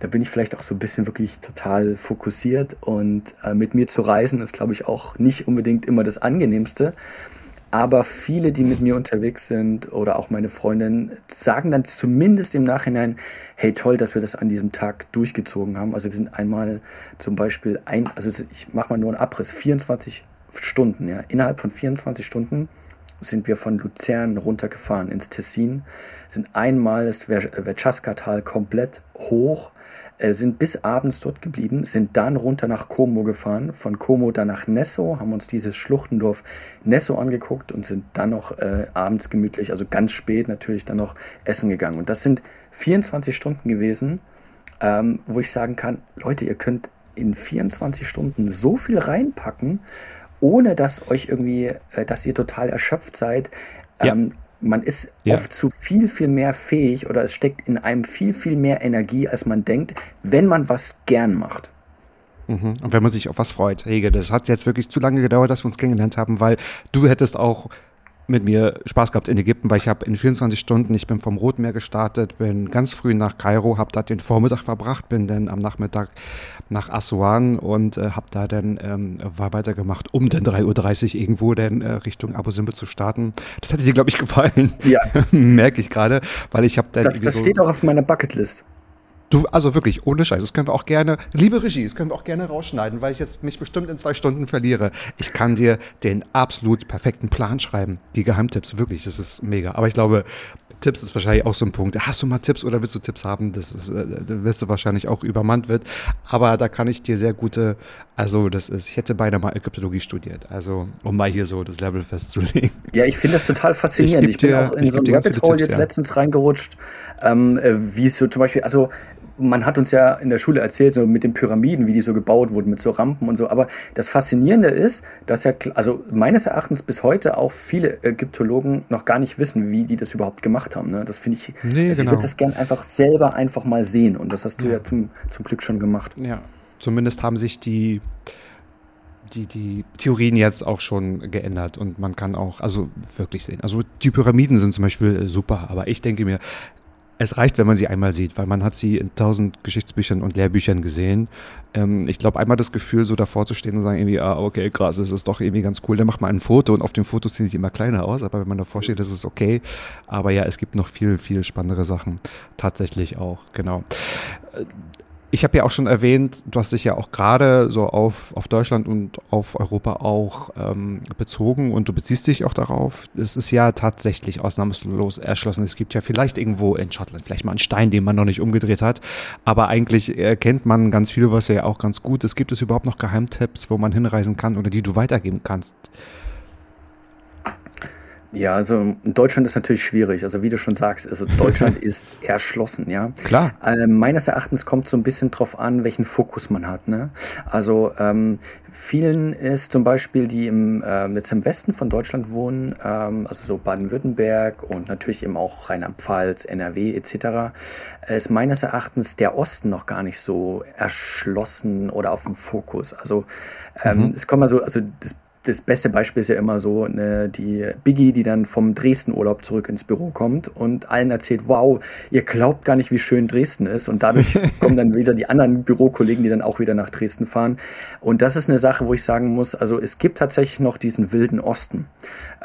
Da bin ich vielleicht auch so ein bisschen wirklich total fokussiert und äh, mit mir zu reisen ist, glaube ich, auch nicht unbedingt immer das angenehmste. Aber viele, die mit mir unterwegs sind oder auch meine Freundin, sagen dann zumindest im Nachhinein, hey toll, dass wir das an diesem Tag durchgezogen haben. Also wir sind einmal zum Beispiel ein, also ich mache mal nur einen Abriss, 24 Stunden, ja. Innerhalb von 24 Stunden sind wir von Luzern runtergefahren ins Tessin, sind einmal das Verchaska-Tal komplett hoch, äh, sind bis abends dort geblieben, sind dann runter nach Como gefahren, von Como dann nach Nesso, haben uns dieses Schluchtendorf Nesso angeguckt und sind dann noch äh, abends gemütlich, also ganz spät natürlich dann noch essen gegangen. Und das sind 24 Stunden gewesen, ähm, wo ich sagen kann, Leute, ihr könnt in 24 Stunden so viel reinpacken ohne dass euch irgendwie, äh, dass ihr total erschöpft seid. Ja. Ähm, man ist ja. oft zu viel, viel mehr fähig oder es steckt in einem viel, viel mehr Energie, als man denkt, wenn man was gern macht. Mhm. Und wenn man sich auf was freut. Hege, das hat jetzt wirklich zu lange gedauert, dass wir uns kennengelernt haben, weil du hättest auch mit mir Spaß gehabt in Ägypten, weil ich habe in 24 Stunden, ich bin vom Roten gestartet, bin ganz früh nach Kairo, habe da den Vormittag verbracht, bin dann am Nachmittag nach Aswan und äh, habe da dann ähm, weitergemacht, um dann 3.30 Uhr irgendwo dann äh, Richtung Abu Simbel zu starten. Das hätte dir, glaube ich, gefallen. Ja. Merke ich gerade, weil ich habe dann. Das, das so steht auch auf meiner Bucketlist. Du, also wirklich, ohne Scheiß, das können wir auch gerne, liebe Regie, das können wir auch gerne rausschneiden, weil ich jetzt mich bestimmt in zwei Stunden verliere. Ich kann dir den absolut perfekten Plan schreiben. Die Geheimtipps, wirklich, das ist mega. Aber ich glaube, Tipps ist wahrscheinlich auch so ein Punkt. Hast du mal Tipps oder willst du Tipps haben? Das ist, äh, da wirst du wahrscheinlich auch übermannt wird. Aber da kann ich dir sehr gute, also das ist, ich hätte beinahe mal Ägyptologie studiert. Also, um mal hier so das Level festzulegen. Ja, ich finde das total faszinierend. Ich, ich bin dir, auch in so ein Rabbit Hole jetzt ja. letztens reingerutscht, ähm, äh, wie es so zum Beispiel, also man hat uns ja in der Schule erzählt, so mit den Pyramiden, wie die so gebaut wurden, mit so Rampen und so. Aber das Faszinierende ist, dass ja, also meines Erachtens bis heute auch viele Ägyptologen noch gar nicht wissen, wie die das überhaupt gemacht haben. Ne? Das finde ich, nee, also genau. ich würde das gerne einfach selber einfach mal sehen. Und das hast du ja, ja zum, zum Glück schon gemacht. Ja, zumindest haben sich die, die, die Theorien jetzt auch schon geändert und man kann auch, also wirklich sehen. Also die Pyramiden sind zum Beispiel super, aber ich denke mir, es reicht, wenn man sie einmal sieht, weil man hat sie in tausend Geschichtsbüchern und Lehrbüchern gesehen. Ähm, ich glaube, einmal das Gefühl, so davor zu stehen und sagen irgendwie, ah, okay, krass, das ist doch irgendwie ganz cool. Dann macht man ein Foto und auf dem Foto sehen sie immer kleiner aus, aber wenn man davor steht, ist es okay. Aber ja, es gibt noch viel, viel spannendere Sachen. Tatsächlich auch, genau. Ich habe ja auch schon erwähnt, du hast dich ja auch gerade so auf, auf Deutschland und auf Europa auch ähm, bezogen und du beziehst dich auch darauf. Es ist ja tatsächlich ausnahmslos erschlossen. Es gibt ja vielleicht irgendwo in Schottland vielleicht mal einen Stein, den man noch nicht umgedreht hat, aber eigentlich erkennt man ganz viel, was ja auch ganz gut ist. Gibt es überhaupt noch Geheimtipps, wo man hinreisen kann oder die du weitergeben kannst? Ja, also Deutschland ist natürlich schwierig. Also wie du schon sagst, also Deutschland ist erschlossen, ja. Klar. Äh, meines Erachtens kommt so ein bisschen drauf an, welchen Fokus man hat. Ne? Also ähm, vielen ist zum Beispiel, die im, äh, jetzt im Westen von Deutschland wohnen, ähm, also so Baden-Württemberg und natürlich eben auch Rheinland-Pfalz, NRW etc., ist meines Erachtens der Osten noch gar nicht so erschlossen oder auf dem Fokus. Also ähm, mhm. es kommt mal so, also das das beste Beispiel ist ja immer so, ne, die Biggie, die dann vom Dresden-Urlaub zurück ins Büro kommt und allen erzählt, wow, ihr glaubt gar nicht, wie schön Dresden ist. Und dadurch kommen dann wieder die anderen Bürokollegen, die dann auch wieder nach Dresden fahren. Und das ist eine Sache, wo ich sagen muss, also es gibt tatsächlich noch diesen wilden Osten.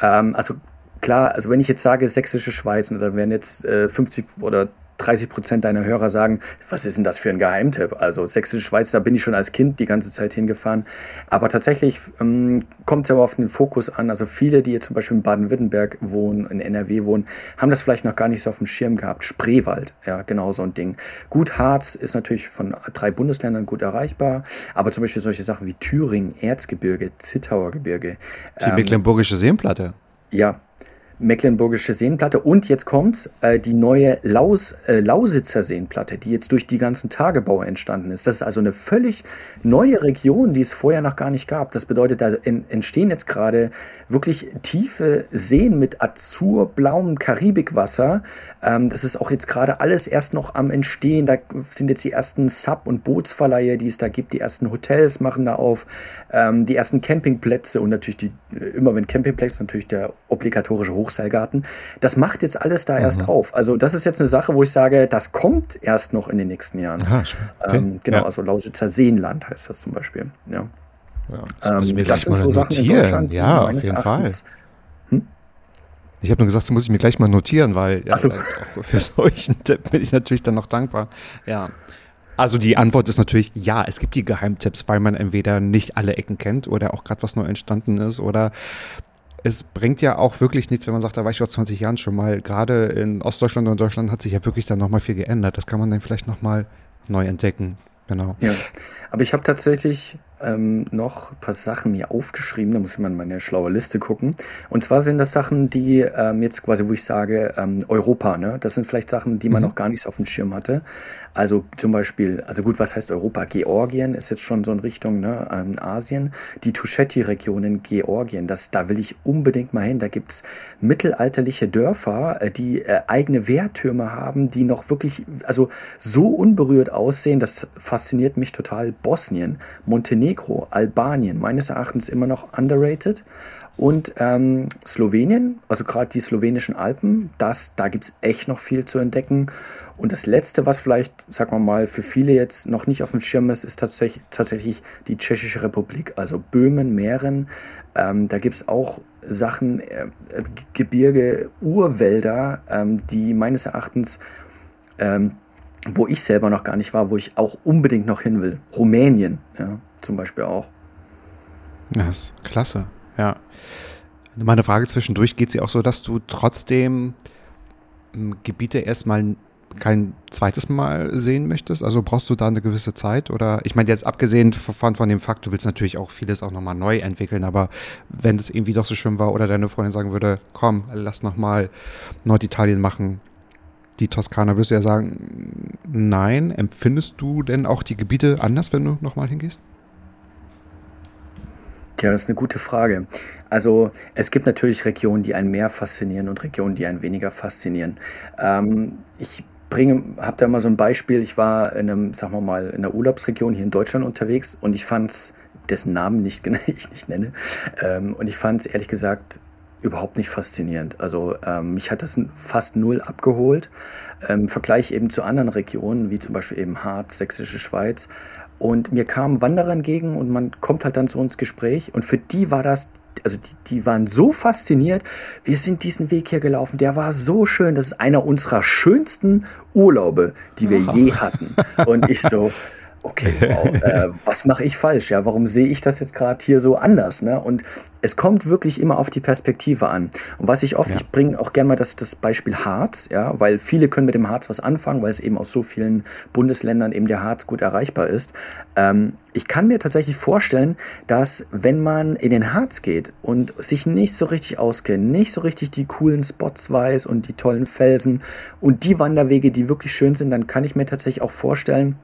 Ähm, also klar, also wenn ich jetzt sage sächsische Schweiz, dann werden jetzt äh, 50 oder 30 Prozent deiner Hörer sagen, was ist denn das für ein Geheimtipp? Also Sächsische Schweiz, da bin ich schon als Kind die ganze Zeit hingefahren. Aber tatsächlich ähm, kommt es aber auf den Fokus an. Also viele, die jetzt zum Beispiel in Baden-Württemberg wohnen, in NRW wohnen, haben das vielleicht noch gar nicht so auf dem Schirm gehabt. Spreewald, ja, genau so ein Ding. Gut, Harz ist natürlich von drei Bundesländern gut erreichbar, aber zum Beispiel solche Sachen wie Thüringen, Erzgebirge, Zittauer Gebirge. Die ähm, Mecklenburgische Seenplatte. Ja, Mecklenburgische Seenplatte und jetzt kommt äh, die neue Laus, äh, Lausitzer Seenplatte, die jetzt durch die ganzen Tagebau entstanden ist. Das ist also eine völlig neue Region, die es vorher noch gar nicht gab. Das bedeutet, da in, entstehen jetzt gerade wirklich tiefe Seen mit azurblauem Karibikwasser. Ähm, das ist auch jetzt gerade alles erst noch am Entstehen. Da sind jetzt die ersten Sub- und Bootsverleihe, die es da gibt. Die ersten Hotels machen da auf, ähm, die ersten Campingplätze und natürlich die, immer wenn Campingplätze, natürlich der obligatorische Hochseilgarten. Das macht jetzt alles da mhm. erst auf. Also das ist jetzt eine Sache, wo ich sage, das kommt erst noch in den nächsten Jahren. Aha, okay. ähm, genau, ja. also Lausitzer Seenland heißt das zum Beispiel. Ja. Ja, das, ähm, muss ich mir gleich mal so notieren. ja, auf jeden Erachtens. Fall. Hm? Ich habe nur gesagt, das muss ich mir gleich mal notieren, weil ja, so. für solchen Tipp bin ich natürlich dann noch dankbar. Ja. Also die Antwort ist natürlich ja, es gibt die Geheimtipps, weil man entweder nicht alle Ecken kennt oder auch gerade was neu entstanden ist oder es bringt ja auch wirklich nichts, wenn man sagt, da war ich vor 20 Jahren schon mal. Gerade in Ostdeutschland und Deutschland hat sich ja wirklich dann nochmal viel geändert. Das kann man dann vielleicht nochmal neu entdecken. Genau. Ja, aber ich habe tatsächlich ähm, noch ein paar Sachen mir aufgeschrieben, da muss ich mal in meine schlaue Liste gucken. Und zwar sind das Sachen, die ähm, jetzt quasi, wo ich sage, ähm, Europa, ne? Das sind vielleicht Sachen, die man mhm. noch gar nicht so auf dem Schirm hatte. Also zum Beispiel, also gut, was heißt Europa? Georgien ist jetzt schon so in Richtung ne, ähm, Asien. Die Tushetti-Region in Georgien, das, da will ich unbedingt mal hin. Da gibt es mittelalterliche Dörfer, äh, die äh, eigene Wehrtürme haben, die noch wirklich, also so unberührt aussehen. Das fasziniert mich total. Bosnien, Montenegro, Albanien, meines Erachtens immer noch underrated. Und ähm, Slowenien, also gerade die slowenischen Alpen, das, da gibt es echt noch viel zu entdecken. Und das Letzte, was vielleicht, sagen wir mal, für viele jetzt noch nicht auf dem Schirm ist, ist tatsächlich, tatsächlich die Tschechische Republik, also Böhmen, Mähren. Ähm, da gibt es auch Sachen, äh, Gebirge, Urwälder, ähm, die meines Erachtens, ähm, wo ich selber noch gar nicht war, wo ich auch unbedingt noch hin will. Rumänien, ja, zum Beispiel auch. Das ist klasse, ja. Meine Frage zwischendurch geht sie auch so, dass du trotzdem Gebiete erstmal kein zweites Mal sehen möchtest? Also brauchst du da eine gewisse Zeit? Oder ich meine, jetzt abgesehen von, von dem Fakt, du willst natürlich auch vieles auch nochmal neu entwickeln, aber wenn es irgendwie doch so schön war oder deine Freundin sagen würde, komm, lass nochmal Norditalien machen, die Toskana, würdest du ja sagen, nein. Empfindest du denn auch die Gebiete anders, wenn du nochmal hingehst? Tja, das ist eine gute Frage. Also es gibt natürlich Regionen, die einen mehr faszinieren und Regionen, die einen weniger faszinieren. Ähm, ich bringe, habe da mal so ein Beispiel. Ich war in einem, sagen wir mal, in einer Urlaubsregion hier in Deutschland unterwegs und ich fand es, dessen Namen nicht, ich nicht nenne, ähm, und ich fand es ehrlich gesagt überhaupt nicht faszinierend. Also ähm, mich hat das fast null abgeholt. Im Vergleich eben zu anderen Regionen, wie zum Beispiel eben Harz, Sächsische Schweiz. Und mir kamen Wanderer entgegen und man kommt halt dann so ins Gespräch. Und für die war das also die, die waren so fasziniert. Wir sind diesen Weg hier gelaufen. Der war so schön. Das ist einer unserer schönsten Urlaube, die wir je hatten. Und ich so, okay, wow, äh, was mache ich falsch? Ja, warum sehe ich das jetzt gerade hier so anders? Ne? Und es kommt wirklich immer auf die Perspektive an. Und was ich oft, ja. ich bringe auch gerne mal das, das Beispiel Harz, ja, weil viele können mit dem Harz was anfangen, weil es eben aus so vielen Bundesländern eben der Harz gut erreichbar ist. Ähm, ich kann mir tatsächlich vorstellen, dass wenn man in den Harz geht und sich nicht so richtig auskennt, nicht so richtig die coolen Spots weiß und die tollen Felsen und die Wanderwege, die wirklich schön sind, dann kann ich mir tatsächlich auch vorstellen,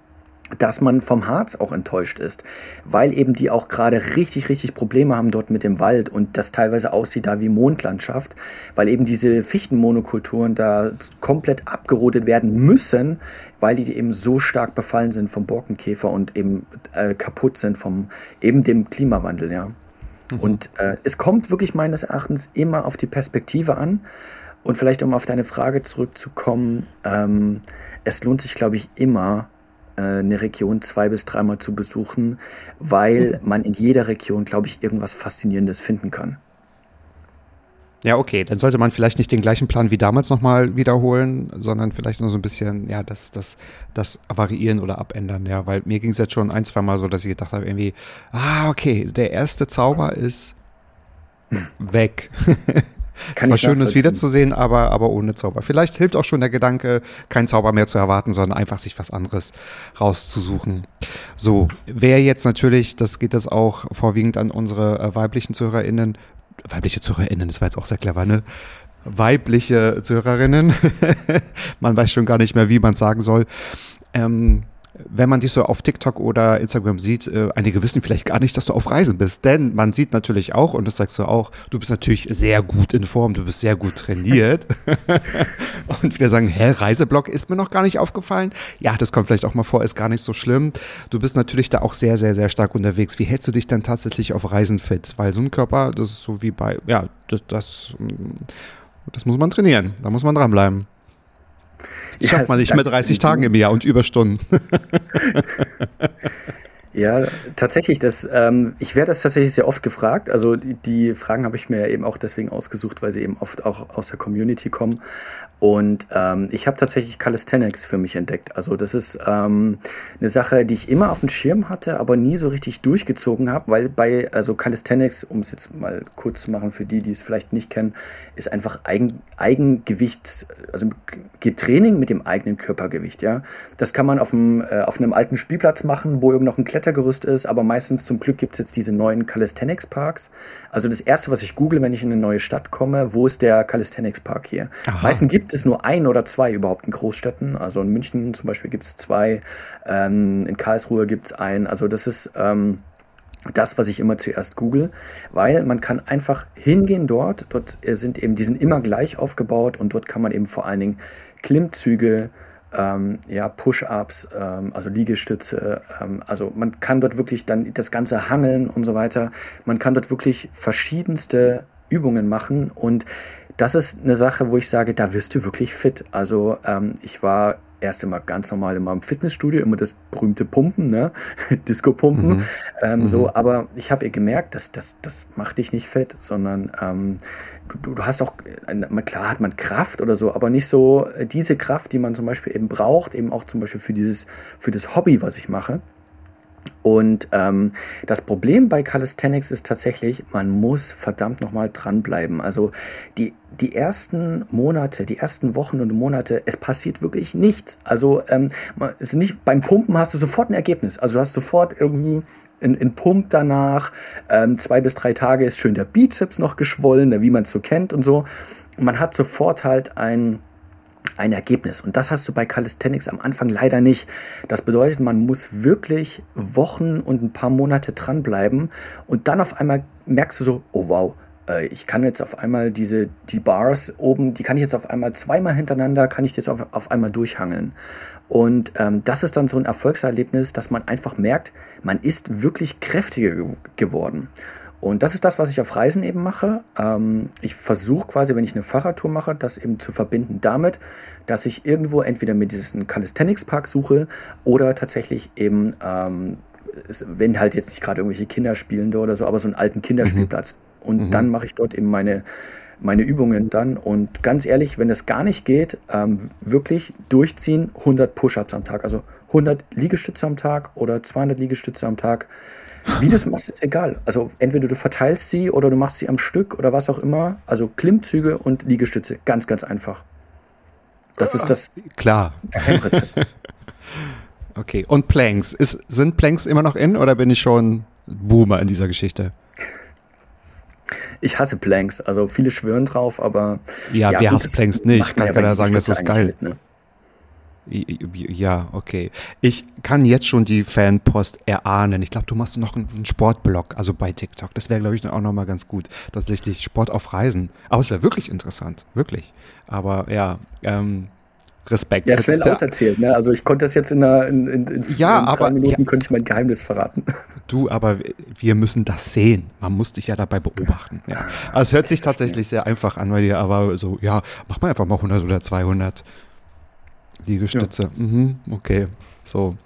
dass man vom Harz auch enttäuscht ist, weil eben die auch gerade richtig, richtig Probleme haben dort mit dem Wald und das teilweise aussieht da wie Mondlandschaft, weil eben diese Fichtenmonokulturen da komplett abgerodet werden müssen, weil die eben so stark befallen sind vom Borkenkäfer und eben äh, kaputt sind vom eben dem Klimawandel, ja. Mhm. Und äh, es kommt wirklich meines Erachtens immer auf die Perspektive an und vielleicht um auf deine Frage zurückzukommen, ähm, es lohnt sich, glaube ich, immer eine Region zwei bis dreimal zu besuchen, weil mhm. man in jeder Region, glaube ich, irgendwas Faszinierendes finden kann. Ja, okay, dann sollte man vielleicht nicht den gleichen Plan wie damals nochmal wiederholen, sondern vielleicht nur so ein bisschen, ja, das, das, das variieren oder abändern, ja, weil mir ging es jetzt schon ein, zwei Mal so, dass ich gedacht habe, irgendwie, ah, okay, der erste Zauber ist weg. Es war schön, es wiederzusehen, aber, aber ohne Zauber. Vielleicht hilft auch schon der Gedanke, keinen Zauber mehr zu erwarten, sondern einfach sich was anderes rauszusuchen. So, wer jetzt natürlich, das geht jetzt auch vorwiegend an unsere äh, weiblichen ZuhörerInnen, weibliche ZuhörerInnen, das war jetzt auch sehr clever, ne? Weibliche Zuhörerinnen, man weiß schon gar nicht mehr, wie man sagen soll. Ähm, wenn man dich so auf TikTok oder Instagram sieht, äh, einige wissen vielleicht gar nicht, dass du auf Reisen bist. Denn man sieht natürlich auch, und das sagst du auch, du bist natürlich sehr gut in Form, du bist sehr gut trainiert. und viele sagen, hä, Reiseblog ist mir noch gar nicht aufgefallen. Ja, das kommt vielleicht auch mal vor, ist gar nicht so schlimm. Du bist natürlich da auch sehr, sehr, sehr stark unterwegs. Wie hältst du dich denn tatsächlich auf Reisen fit? Weil so ein Körper, das ist so wie bei, ja, das, das, das muss man trainieren. Da muss man dranbleiben. Schafft man nicht mit 30 Tagen im Jahr und Überstunden. Ja, tatsächlich, das, ähm, ich werde das tatsächlich sehr oft gefragt. Also die, die Fragen habe ich mir eben auch deswegen ausgesucht, weil sie eben oft auch aus der Community kommen. Und ähm, ich habe tatsächlich Calisthenics für mich entdeckt. Also das ist ähm, eine Sache, die ich immer auf dem Schirm hatte, aber nie so richtig durchgezogen habe, weil bei also Calisthenics, um es jetzt mal kurz zu machen für die, die es vielleicht nicht kennen, ist einfach Eigen, Eigengewicht, also Getraining mit dem eigenen Körpergewicht. Ja, das kann man auf, dem, äh, auf einem alten Spielplatz machen, wo irgend noch ein Klettergerüst ist, aber meistens zum Glück gibt es jetzt diese neuen Calisthenics Parks. Also das erste, was ich google, wenn ich in eine neue Stadt komme, wo ist der Calisthenics Park hier? Aha. Meistens gibt gibt es nur ein oder zwei überhaupt in Großstädten. Also in München zum Beispiel gibt es zwei, ähm, in Karlsruhe gibt es einen. Also das ist ähm, das, was ich immer zuerst google, weil man kann einfach hingehen dort. Dort sind eben, die sind immer gleich aufgebaut und dort kann man eben vor allen Dingen Klimmzüge, ähm, ja, Push-ups, ähm, also Liegestütze, ähm, also man kann dort wirklich dann das ganze Hangeln und so weiter. Man kann dort wirklich verschiedenste Übungen machen und das ist eine Sache, wo ich sage, da wirst du wirklich fit. Also ähm, ich war erst immer ganz normal in meinem Fitnessstudio, immer das berühmte Pumpen, ne? Disco-Pumpen. Mhm. Ähm, mhm. So, aber ich habe ihr gemerkt, dass das, das macht dich nicht fit, sondern ähm, du, du, hast auch, äh, klar hat man Kraft oder so, aber nicht so äh, diese Kraft, die man zum Beispiel eben braucht, eben auch zum Beispiel für dieses, für das Hobby, was ich mache. Und ähm, das Problem bei Calisthenics ist tatsächlich, man muss verdammt nochmal dranbleiben. Also die, die ersten Monate, die ersten Wochen und Monate, es passiert wirklich nichts. Also ähm, es nicht, beim Pumpen hast du sofort ein Ergebnis. Also du hast sofort irgendwie ein Pump danach. Ähm, zwei bis drei Tage ist schön der Bizeps noch geschwollen, wie man es so kennt und so. Man hat sofort halt ein ein Ergebnis. Und das hast du bei Calisthenics am Anfang leider nicht. Das bedeutet, man muss wirklich Wochen und ein paar Monate dranbleiben und dann auf einmal merkst du so, oh wow, ich kann jetzt auf einmal diese, die Bars oben, die kann ich jetzt auf einmal zweimal hintereinander, kann ich jetzt auf, auf einmal durchhangeln. Und ähm, das ist dann so ein Erfolgserlebnis, dass man einfach merkt, man ist wirklich kräftiger geworden. Und das ist das, was ich auf Reisen eben mache. Ähm, ich versuche quasi, wenn ich eine Fahrradtour mache, das eben zu verbinden damit, dass ich irgendwo entweder mit diesem Calisthenics Park suche oder tatsächlich eben, ähm, wenn halt jetzt nicht gerade irgendwelche Kinder spielen oder so, aber so einen alten Kinderspielplatz. Und mhm. dann mache ich dort eben meine, meine Übungen dann. Und ganz ehrlich, wenn es gar nicht geht, ähm, wirklich durchziehen 100 Push-Ups am Tag. Also 100 Liegestütze am Tag oder 200 Liegestütze am Tag. Wie du es machst, ist egal. Also entweder du verteilst sie oder du machst sie am Stück oder was auch immer. Also Klimmzüge und Liegestütze. Ganz, ganz einfach. Das ist das Klar. Geheimrezept. okay. Und Planks. Ist, sind Planks immer noch in oder bin ich schon Boomer in dieser Geschichte? Ich hasse Planks. Also viele schwören drauf, aber. Ja, ja wer hasst Planks nicht? Kann keiner sagen, das ist geil. Mit, ne? Ja, okay. Ich kann jetzt schon die Fanpost erahnen. Ich glaube, du machst noch einen Sportblog, also bei TikTok. Das wäre, glaube ich, auch nochmal ganz gut. Tatsächlich Sport auf Reisen. Aber es wäre wirklich interessant, wirklich. Aber ja, ähm, Respekt. Ja, schnell auserzählt, ne? Also ich konnte das jetzt in, einer, in, in, in, ja, drei aber, Minuten, ja, könnte ich mein Geheimnis verraten. Du, aber wir müssen das sehen. Man muss dich ja dabei beobachten. Ja. Also es hört sich tatsächlich sehr einfach an bei dir, aber so, ja, mach mal einfach mal 100 oder 200. Liegestütze. Ja. Mhm, okay. So.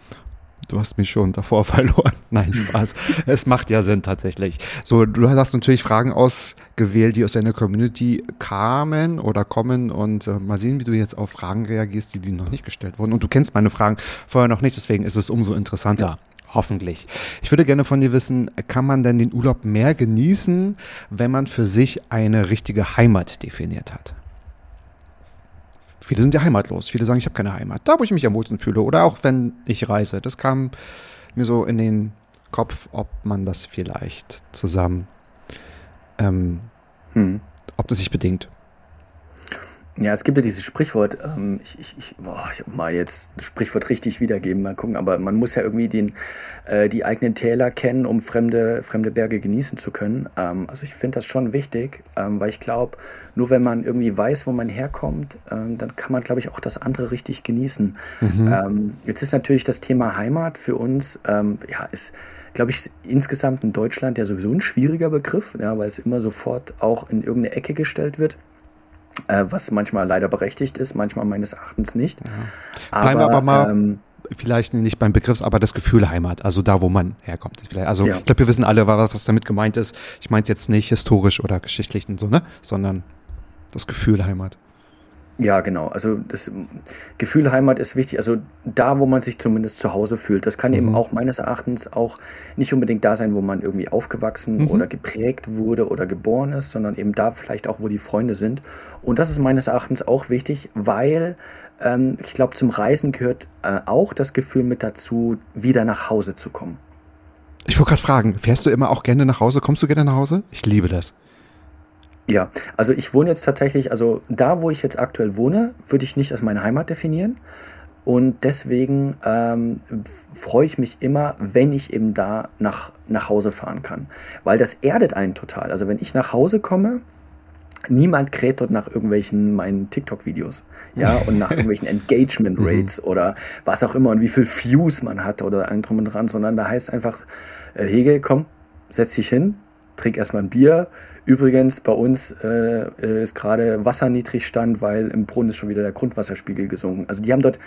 Du hast mich schon davor verloren. Nein, Spaß. es macht ja Sinn tatsächlich. So, du hast natürlich Fragen ausgewählt, die aus deiner Community kamen oder kommen und äh, mal sehen, wie du jetzt auf Fragen reagierst, die dir noch nicht gestellt wurden. Und du kennst meine Fragen vorher noch nicht, deswegen ist es umso interessanter. Ja. Hoffentlich. Ich würde gerne von dir wissen, kann man denn den Urlaub mehr genießen, wenn man für sich eine richtige Heimat definiert hat? Viele sind ja heimatlos. Viele sagen, ich habe keine Heimat. Da, wo ich mich am wohlsten fühle. Oder auch wenn ich reise. Das kam mir so in den Kopf, ob man das vielleicht zusammen, ähm, hm. ob das sich bedingt. Ja, es gibt ja dieses Sprichwort, ähm, ich, ich, ich, boah, ich mal jetzt das Sprichwort richtig wiedergeben, mal gucken, aber man muss ja irgendwie den, äh, die eigenen Täler kennen, um fremde, fremde Berge genießen zu können. Ähm, also ich finde das schon wichtig, ähm, weil ich glaube, nur wenn man irgendwie weiß, wo man herkommt, ähm, dann kann man, glaube ich, auch das andere richtig genießen. Mhm. Ähm, jetzt ist natürlich das Thema Heimat für uns, ähm, ja, ist glaube ich, insgesamt in Deutschland ja sowieso ein schwieriger Begriff, ja, weil es immer sofort auch in irgendeine Ecke gestellt wird äh, was manchmal leider berechtigt ist, manchmal meines Erachtens nicht. Ja. Aber, Bleiben wir aber mal ähm, vielleicht nicht beim Begriff, aber das Gefühl Heimat, also da, wo man herkommt. Also ja. ich glaube, wir wissen alle, was, was damit gemeint ist. Ich meine es jetzt nicht historisch oder geschichtlich und so, ne? sondern das Gefühl Heimat. Ja, genau. Also das Gefühl Heimat ist wichtig. Also da, wo man sich zumindest zu Hause fühlt. Das kann mhm. eben auch meines Erachtens auch nicht unbedingt da sein, wo man irgendwie aufgewachsen mhm. oder geprägt wurde oder geboren ist, sondern eben da vielleicht auch, wo die Freunde sind. Und das ist meines Erachtens auch wichtig, weil ähm, ich glaube, zum Reisen gehört äh, auch das Gefühl mit dazu, wieder nach Hause zu kommen. Ich wollte gerade fragen, fährst du immer auch gerne nach Hause? Kommst du gerne nach Hause? Ich liebe das. Ja, also ich wohne jetzt tatsächlich, also da, wo ich jetzt aktuell wohne, würde ich nicht als meine Heimat definieren. Und deswegen ähm, freue ich mich immer, wenn ich eben da nach, nach Hause fahren kann. Weil das erdet einen total. Also wenn ich nach Hause komme, niemand kräht dort nach irgendwelchen meinen TikTok-Videos. Ja, und nach irgendwelchen Engagement mhm. Rates oder was auch immer und wie viel Views man hat oder allem drum und dran, sondern da heißt einfach, äh, Hegel, komm, setz dich hin, trink erstmal ein Bier, Übrigens, bei uns äh, ist gerade Wasserniedrigstand, weil im Brunnen ist schon wieder der Grundwasserspiegel gesunken. Also die haben dort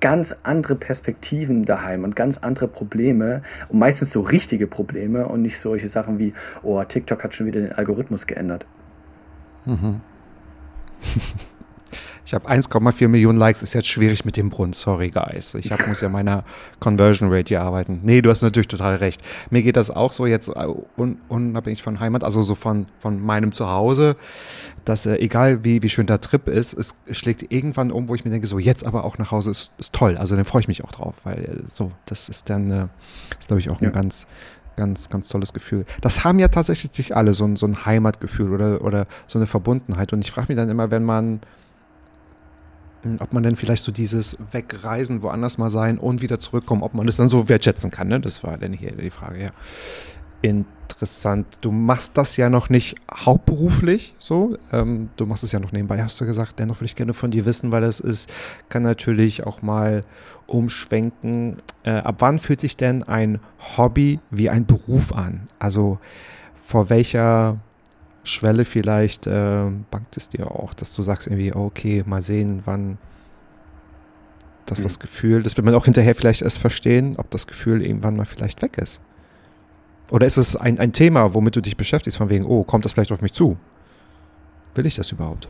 ganz andere Perspektiven daheim und ganz andere Probleme und meistens so richtige Probleme und nicht solche Sachen wie, oh, TikTok hat schon wieder den Algorithmus geändert. Mhm. Ich habe 1,4 Millionen Likes, ist jetzt schwierig mit dem Brunnen. Sorry, guys. Ich hab, muss ja meiner Conversion Rate hier arbeiten. Nee, du hast natürlich total recht. Mir geht das auch so jetzt äh, un, unabhängig von Heimat, also so von, von meinem Zuhause, dass äh, egal wie, wie schön der Trip ist, es schlägt irgendwann um, wo ich mir denke, so jetzt aber auch nach Hause ist, ist toll. Also dann freue ich mich auch drauf, weil äh, so, das ist dann, äh, ist glaube ich auch ja. ein ganz, ganz, ganz tolles Gefühl. Das haben ja tatsächlich alle, so ein, so ein Heimatgefühl oder, oder so eine Verbundenheit. Und ich frage mich dann immer, wenn man ob man denn vielleicht so dieses Wegreisen, woanders mal sein und wieder zurückkommen, ob man das dann so wertschätzen kann. Ne? Das war dann hier die Frage, ja. Interessant. Du machst das ja noch nicht hauptberuflich so. Ähm, du machst es ja noch nebenbei, hast du gesagt. Dennoch würde ich gerne von dir wissen, weil das ist, kann natürlich auch mal umschwenken. Äh, ab wann fühlt sich denn ein Hobby wie ein Beruf an? Also vor welcher Schwelle vielleicht äh, bangt es dir auch, dass du sagst irgendwie, okay, mal sehen, wann dass mhm. das Gefühl, das wird man auch hinterher vielleicht erst verstehen, ob das Gefühl irgendwann mal vielleicht weg ist. Oder ist es ein, ein Thema, womit du dich beschäftigst, von wegen, oh, kommt das vielleicht auf mich zu? Will ich das überhaupt?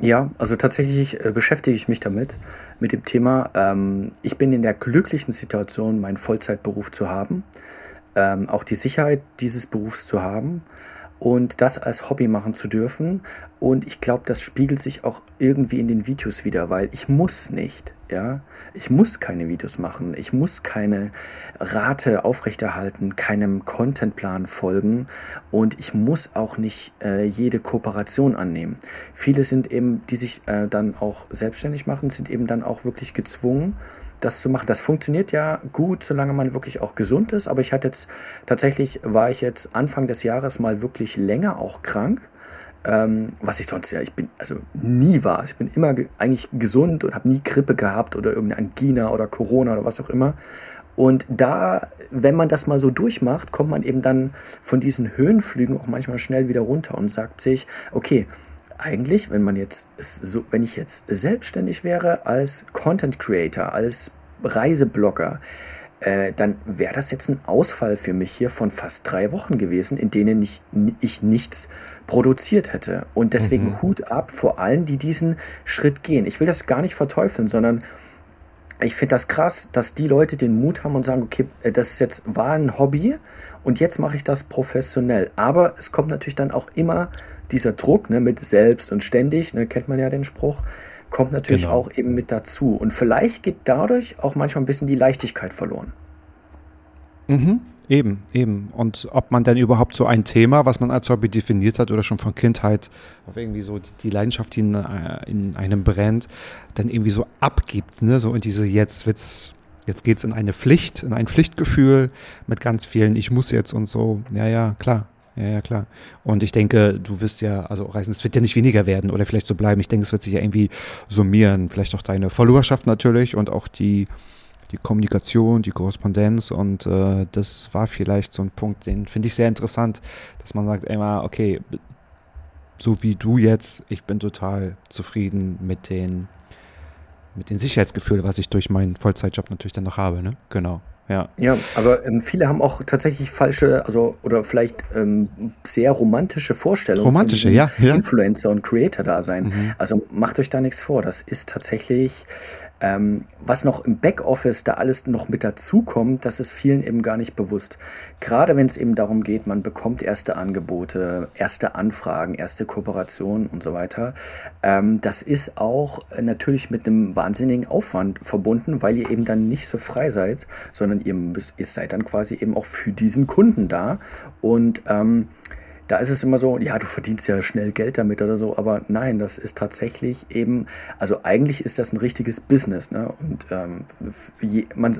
Ja, also tatsächlich äh, beschäftige ich mich damit, mit dem Thema. Ähm, ich bin in der glücklichen Situation, meinen Vollzeitberuf zu haben, ähm, auch die Sicherheit dieses Berufs zu haben und das als Hobby machen zu dürfen. Und ich glaube, das spiegelt sich auch irgendwie in den Videos wieder, weil ich muss nicht, ja, ich muss keine Videos machen, ich muss keine Rate aufrechterhalten, keinem Contentplan folgen und ich muss auch nicht äh, jede Kooperation annehmen. Viele sind eben, die sich äh, dann auch selbstständig machen, sind eben dann auch wirklich gezwungen, das zu machen. Das funktioniert ja gut, solange man wirklich auch gesund ist. Aber ich hatte jetzt tatsächlich, war ich jetzt Anfang des Jahres mal wirklich länger auch krank. Ähm, was ich sonst ja, ich bin also nie war. Ich bin immer ge eigentlich gesund und habe nie Grippe gehabt oder irgendeine Angina oder Corona oder was auch immer. Und da, wenn man das mal so durchmacht, kommt man eben dann von diesen Höhenflügen auch manchmal schnell wieder runter und sagt sich, okay, eigentlich, wenn man jetzt so, wenn ich jetzt selbstständig wäre als Content Creator, als Reiseblogger, äh, dann wäre das jetzt ein Ausfall für mich hier von fast drei Wochen gewesen, in denen ich, ich nichts produziert hätte. Und deswegen mhm. Hut ab vor allen, die diesen Schritt gehen. Ich will das gar nicht verteufeln, sondern ich finde das krass, dass die Leute den Mut haben und sagen, okay, äh, das ist jetzt war ein Hobby und jetzt mache ich das professionell. Aber es kommt natürlich dann auch immer dieser Druck ne, mit selbst und ständig, ne, kennt man ja den Spruch, kommt natürlich genau. auch eben mit dazu. Und vielleicht geht dadurch auch manchmal ein bisschen die Leichtigkeit verloren. Mhm. Eben, eben. Und ob man denn überhaupt so ein Thema, was man als Hobby definiert hat oder schon von Kindheit, auf irgendwie so die, die Leidenschaft, die in, äh, in, einem brennt, dann irgendwie so abgibt, ne? So in diese jetzt wird's, jetzt geht's in eine Pflicht, in ein Pflichtgefühl mit ganz vielen, ich muss jetzt und so. Ja, ja, klar. Ja, ja, klar. Und ich denke, du wirst ja, also Reisen, es wird ja nicht weniger werden oder vielleicht so bleiben. Ich denke, es wird sich ja irgendwie summieren. Vielleicht auch deine Followerschaft natürlich und auch die, die Kommunikation, die Korrespondenz. Und äh, das war vielleicht so ein Punkt, den finde ich sehr interessant, dass man sagt immer, okay, so wie du jetzt, ich bin total zufrieden mit den, mit den Sicherheitsgefühlen, was ich durch meinen Vollzeitjob natürlich dann noch habe. Ne? Genau. Ja, ja aber ähm, viele haben auch tatsächlich falsche, also oder vielleicht ähm, sehr romantische Vorstellungen. Romantische, ja, ja. Influencer und Creator da sein. Mhm. Also macht euch da nichts vor. Das ist tatsächlich ähm, was noch im Backoffice da alles noch mit dazukommt, das ist vielen eben gar nicht bewusst. Gerade wenn es eben darum geht, man bekommt erste Angebote, erste Anfragen, erste Kooperationen und so weiter. Ähm, das ist auch natürlich mit einem wahnsinnigen Aufwand verbunden, weil ihr eben dann nicht so frei seid, sondern ihr, ihr seid dann quasi eben auch für diesen Kunden da. Und ähm, da ist es immer so, ja, du verdienst ja schnell Geld damit oder so, aber nein, das ist tatsächlich eben, also eigentlich ist das ein richtiges Business. Ne? Und ähm, je, man, äh,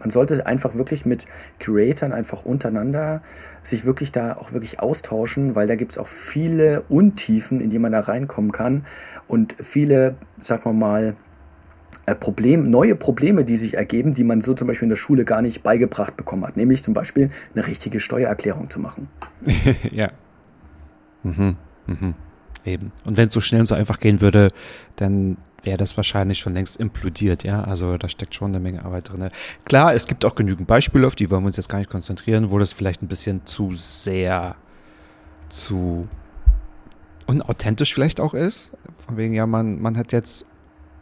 man sollte einfach wirklich mit Creatoren einfach untereinander sich wirklich da auch wirklich austauschen, weil da gibt es auch viele Untiefen, in die man da reinkommen kann und viele, sagen wir mal, äh, Problem, neue Probleme, die sich ergeben, die man so zum Beispiel in der Schule gar nicht beigebracht bekommen hat, nämlich zum Beispiel eine richtige Steuererklärung zu machen. ja, Mhm, mhm. Eben. Und wenn es so schnell und so einfach gehen würde, dann wäre das wahrscheinlich schon längst implodiert, ja. Also da steckt schon eine Menge Arbeit drin. Klar, es gibt auch genügend Beispiele, auf die wollen wir uns jetzt gar nicht konzentrieren, wo das vielleicht ein bisschen zu sehr zu unauthentisch vielleicht auch ist. von wegen, ja, man, man hat jetzt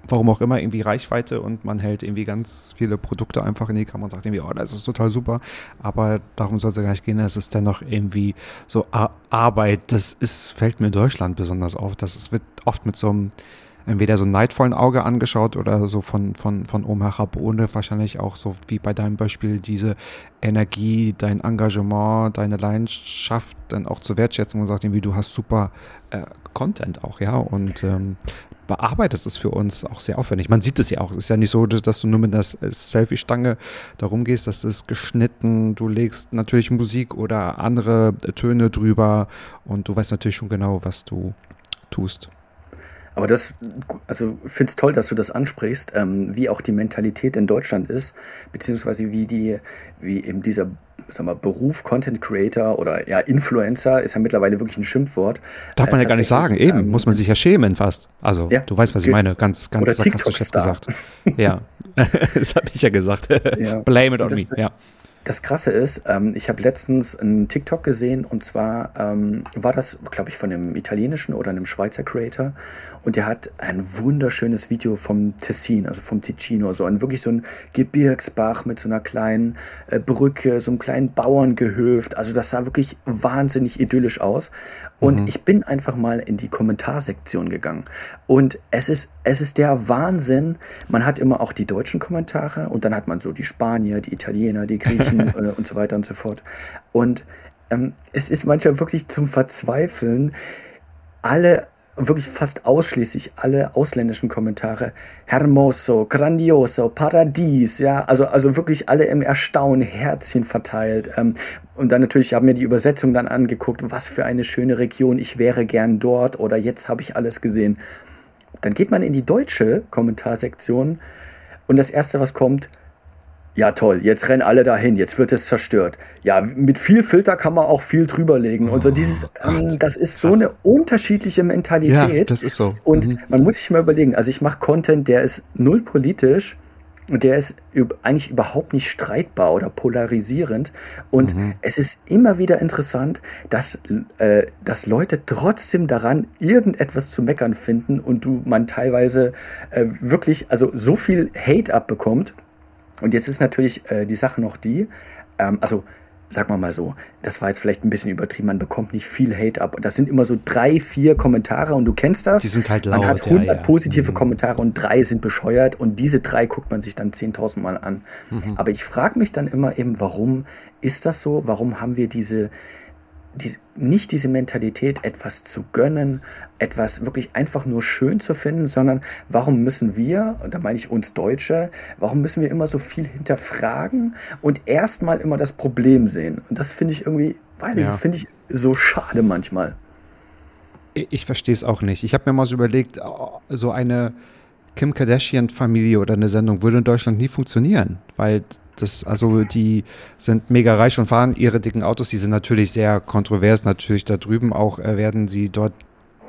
warum auch immer, irgendwie Reichweite und man hält irgendwie ganz viele Produkte einfach in die Kamera und sagt irgendwie, oh, das ist total super. Aber darum soll es ja gar nicht gehen. Es ist dennoch irgendwie so Arbeit. Das ist, fällt mir in Deutschland besonders auf. Das ist, wird oft mit so einem entweder so neidvollen Auge angeschaut oder so von, von, von oben herab, ohne wahrscheinlich auch so wie bei deinem Beispiel diese Energie, dein Engagement, deine Leidenschaft dann auch zu wertschätzen und sagt irgendwie, du hast super äh, Content auch, ja. Und ähm, bearbeitest es für uns auch sehr aufwendig. Man sieht es ja auch. Es ist ja nicht so, dass du nur mit der Selfie-Stange darum gehst, das ist geschnitten. Du legst natürlich Musik oder andere Töne drüber und du weißt natürlich schon genau, was du tust. Aber das, also finde es toll, dass du das ansprichst, ähm, wie auch die Mentalität in Deutschland ist, beziehungsweise wie die, wie eben dieser sag mal, Beruf Content Creator oder ja, Influencer ist ja mittlerweile wirklich ein Schimpfwort. Darf man äh, ja gar nicht sagen, eben, ähm, muss man sich ja schämen fast. Also, ja, du weißt, was ich meine, ganz, ganz sarkastisch gesagt. ja, das habe ich ja gesagt. Ja. Blame it on das, me, ja. Das Krasse ist, ähm, ich habe letztens einen TikTok gesehen und zwar ähm, war das, glaube ich, von einem italienischen oder einem Schweizer Creator und der hat ein wunderschönes Video vom Tessin, also vom Ticino, so ein wirklich so ein Gebirgsbach mit so einer kleinen äh, Brücke, so einem kleinen Bauerngehöft. Also das sah wirklich wahnsinnig idyllisch aus. Und mhm. ich bin einfach mal in die Kommentarsektion gegangen. Und es ist, es ist der Wahnsinn. Man hat immer auch die deutschen Kommentare und dann hat man so die Spanier, die Italiener, die Griechen äh, und so weiter und so fort. Und ähm, es ist manchmal wirklich zum Verzweifeln. Alle wirklich fast ausschließlich alle ausländischen Kommentare. Hermoso, grandioso, Paradies, ja, also, also wirklich alle im Erstaunen, Herzchen verteilt. Ähm, und dann natürlich haben wir die Übersetzung dann angeguckt, was für eine schöne Region, ich wäre gern dort oder jetzt habe ich alles gesehen. Dann geht man in die deutsche Kommentarsektion und das erste, was kommt, ja, toll, jetzt rennen alle dahin, jetzt wird es zerstört. Ja, mit viel Filter kann man auch viel drüberlegen. Oh, und so oh dieses, ähm, das ist so eine unterschiedliche Mentalität. Ja, das ist so. Und mhm. man muss sich mal überlegen, also ich mache Content, der ist null politisch und der ist eigentlich überhaupt nicht streitbar oder polarisierend. Und mhm. es ist immer wieder interessant, dass, äh, dass Leute trotzdem daran irgendetwas zu meckern finden und du man teilweise äh, wirklich also so viel Hate abbekommt und jetzt ist natürlich äh, die Sache noch die, ähm, also sagen wir mal so, das war jetzt vielleicht ein bisschen übertrieben, man bekommt nicht viel Hate ab. Das sind immer so drei, vier Kommentare und du kennst das. Die sind halt laut. Man hat 100 ja, ja. positive mhm. Kommentare und drei sind bescheuert und diese drei guckt man sich dann 10.000 Mal an. Mhm. Aber ich frage mich dann immer eben, warum ist das so? Warum haben wir diese, die, nicht diese Mentalität, etwas zu gönnen, etwas wirklich einfach nur schön zu finden, sondern warum müssen wir, und da meine ich uns Deutsche, warum müssen wir immer so viel hinterfragen und erstmal immer das Problem sehen? Und das finde ich irgendwie, weiß ich, ja. das finde ich so schade manchmal. Ich, ich verstehe es auch nicht. Ich habe mir mal so überlegt, oh, so eine Kim Kardashian-Familie oder eine Sendung würde in Deutschland nie funktionieren, weil das, also die sind mega reich und fahren ihre dicken Autos. Die sind natürlich sehr kontrovers. Natürlich da drüben auch äh, werden sie dort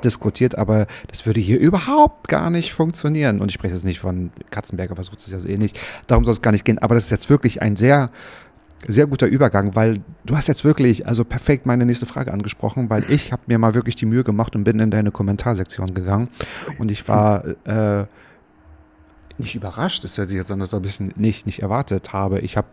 diskutiert, aber das würde hier überhaupt gar nicht funktionieren. Und ich spreche jetzt nicht von Katzenberger, versucht es ja so ähnlich. Darum soll es gar nicht gehen. Aber das ist jetzt wirklich ein sehr, sehr guter Übergang, weil du hast jetzt wirklich, also perfekt meine nächste Frage angesprochen, weil ich habe mir mal wirklich die Mühe gemacht und bin in deine Kommentarsektion gegangen. Und ich war äh, nicht überrascht ist, sondern so ein bisschen nicht, nicht erwartet habe. Ich habe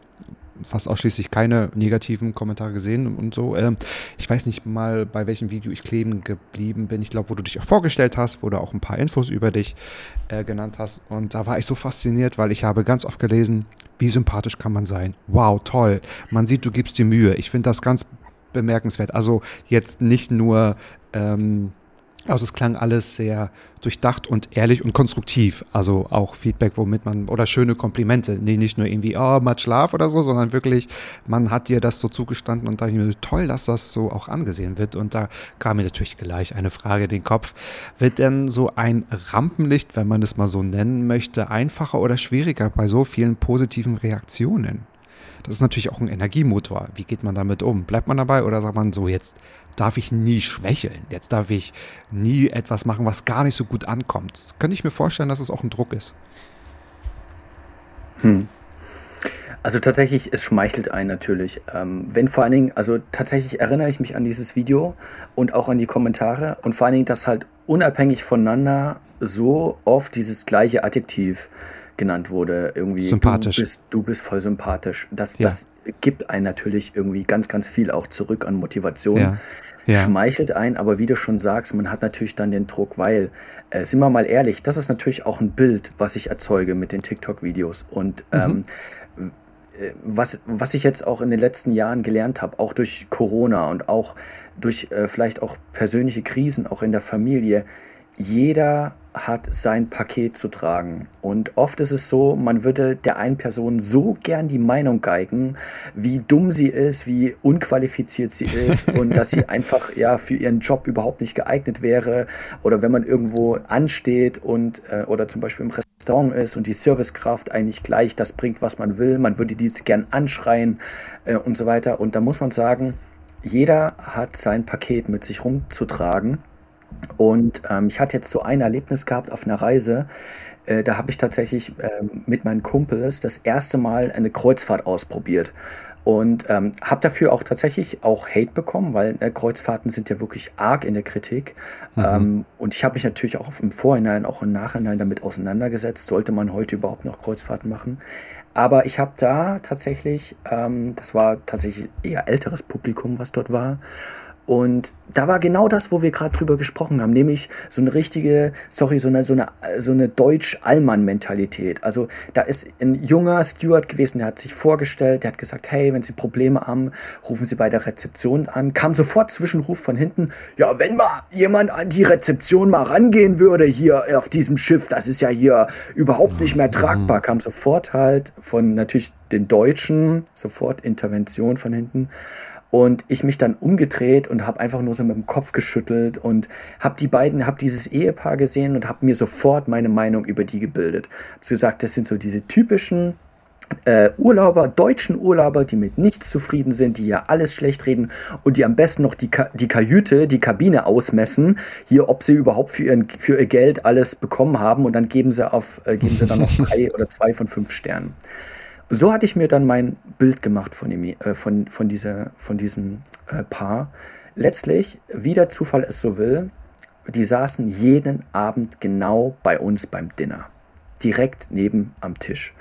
fast ausschließlich keine negativen Kommentare gesehen und so. Ähm, ich weiß nicht mal, bei welchem Video ich kleben geblieben bin. Ich glaube, wo du dich auch vorgestellt hast, wo du auch ein paar Infos über dich äh, genannt hast. Und da war ich so fasziniert, weil ich habe ganz oft gelesen, wie sympathisch kann man sein. Wow, toll. Man sieht, du gibst dir Mühe. Ich finde das ganz bemerkenswert. Also jetzt nicht nur ähm, also es klang alles sehr durchdacht und ehrlich und konstruktiv. Also auch Feedback, womit man, oder schöne Komplimente. Nee, nicht nur irgendwie, oh, much love oder so, sondern wirklich, man hat dir das so zugestanden und da dachte ich mir, toll, dass das so auch angesehen wird. Und da kam mir natürlich gleich eine Frage in den Kopf. Wird denn so ein Rampenlicht, wenn man es mal so nennen möchte, einfacher oder schwieriger bei so vielen positiven Reaktionen? Das ist natürlich auch ein Energiemotor. Wie geht man damit um? Bleibt man dabei oder sagt man so, jetzt darf ich nie schwächeln. Jetzt darf ich nie etwas machen, was gar nicht so gut ankommt. Könnte ich mir vorstellen, dass es auch ein Druck ist. Hm. Also tatsächlich, es schmeichelt einen natürlich. Ähm, wenn vor allen Dingen, also tatsächlich erinnere ich mich an dieses Video und auch an die Kommentare und vor allen Dingen, dass halt unabhängig voneinander so oft dieses gleiche Adjektiv genannt wurde. Irgendwie, sympathisch. Du bist, du bist voll sympathisch. Das, ja. das gibt einen natürlich irgendwie ganz, ganz viel auch zurück an Motivation. Ja. Ja. Schmeichelt ein, aber wie du schon sagst, man hat natürlich dann den Druck, weil, äh, sind wir mal ehrlich, das ist natürlich auch ein Bild, was ich erzeuge mit den TikTok-Videos. Und mhm. ähm, äh, was, was ich jetzt auch in den letzten Jahren gelernt habe, auch durch Corona und auch durch äh, vielleicht auch persönliche Krisen, auch in der Familie, jeder hat sein Paket zu tragen. Und oft ist es so, man würde der einen Person so gern die Meinung geigen, wie dumm sie ist, wie unqualifiziert sie ist und dass sie einfach ja für ihren Job überhaupt nicht geeignet wäre. Oder wenn man irgendwo ansteht und äh, oder zum Beispiel im Restaurant ist und die Servicekraft eigentlich gleich das bringt, was man will, man würde dies gern anschreien äh, und so weiter. Und da muss man sagen, jeder hat sein Paket mit sich rumzutragen und ähm, ich hatte jetzt so ein Erlebnis gehabt auf einer Reise. Äh, da habe ich tatsächlich äh, mit meinen Kumpels das erste Mal eine Kreuzfahrt ausprobiert. Und ähm, habe dafür auch tatsächlich auch Hate bekommen, weil äh, Kreuzfahrten sind ja wirklich arg in der Kritik. Mhm. Ähm, und ich habe mich natürlich auch im Vorhinein, auch im Nachhinein damit auseinandergesetzt, sollte man heute überhaupt noch Kreuzfahrten machen. Aber ich habe da tatsächlich, ähm, das war tatsächlich eher älteres Publikum, was dort war. Und da war genau das, wo wir gerade drüber gesprochen haben, nämlich so eine richtige, sorry, so eine, so eine, so eine Deutsch-Allmann-Mentalität. Also da ist ein junger Steward gewesen, der hat sich vorgestellt, der hat gesagt, hey, wenn Sie Probleme haben, rufen Sie bei der Rezeption an. Kam sofort Zwischenruf von hinten, ja, wenn mal jemand an die Rezeption mal rangehen würde hier auf diesem Schiff, das ist ja hier überhaupt nicht mehr tragbar. Kam sofort halt von natürlich den Deutschen, sofort Intervention von hinten. Und ich mich dann umgedreht und habe einfach nur so mit dem Kopf geschüttelt und habe die beiden, habe dieses Ehepaar gesehen und habe mir sofort meine Meinung über die gebildet. Hab gesagt, das sind so diese typischen äh, Urlauber, deutschen Urlauber, die mit nichts zufrieden sind, die ja alles schlecht reden und die am besten noch die, Ka die Kajüte, die Kabine ausmessen, hier, ob sie überhaupt für, ihren, für ihr Geld alles bekommen haben und dann geben sie, auf, äh, geben sie dann noch drei oder zwei von fünf Sternen so hatte ich mir dann mein Bild gemacht von, dem, äh, von, von, dieser, von diesem äh, Paar. Letztlich, wie der Zufall es so will, die saßen jeden Abend genau bei uns beim Dinner. Direkt neben am Tisch.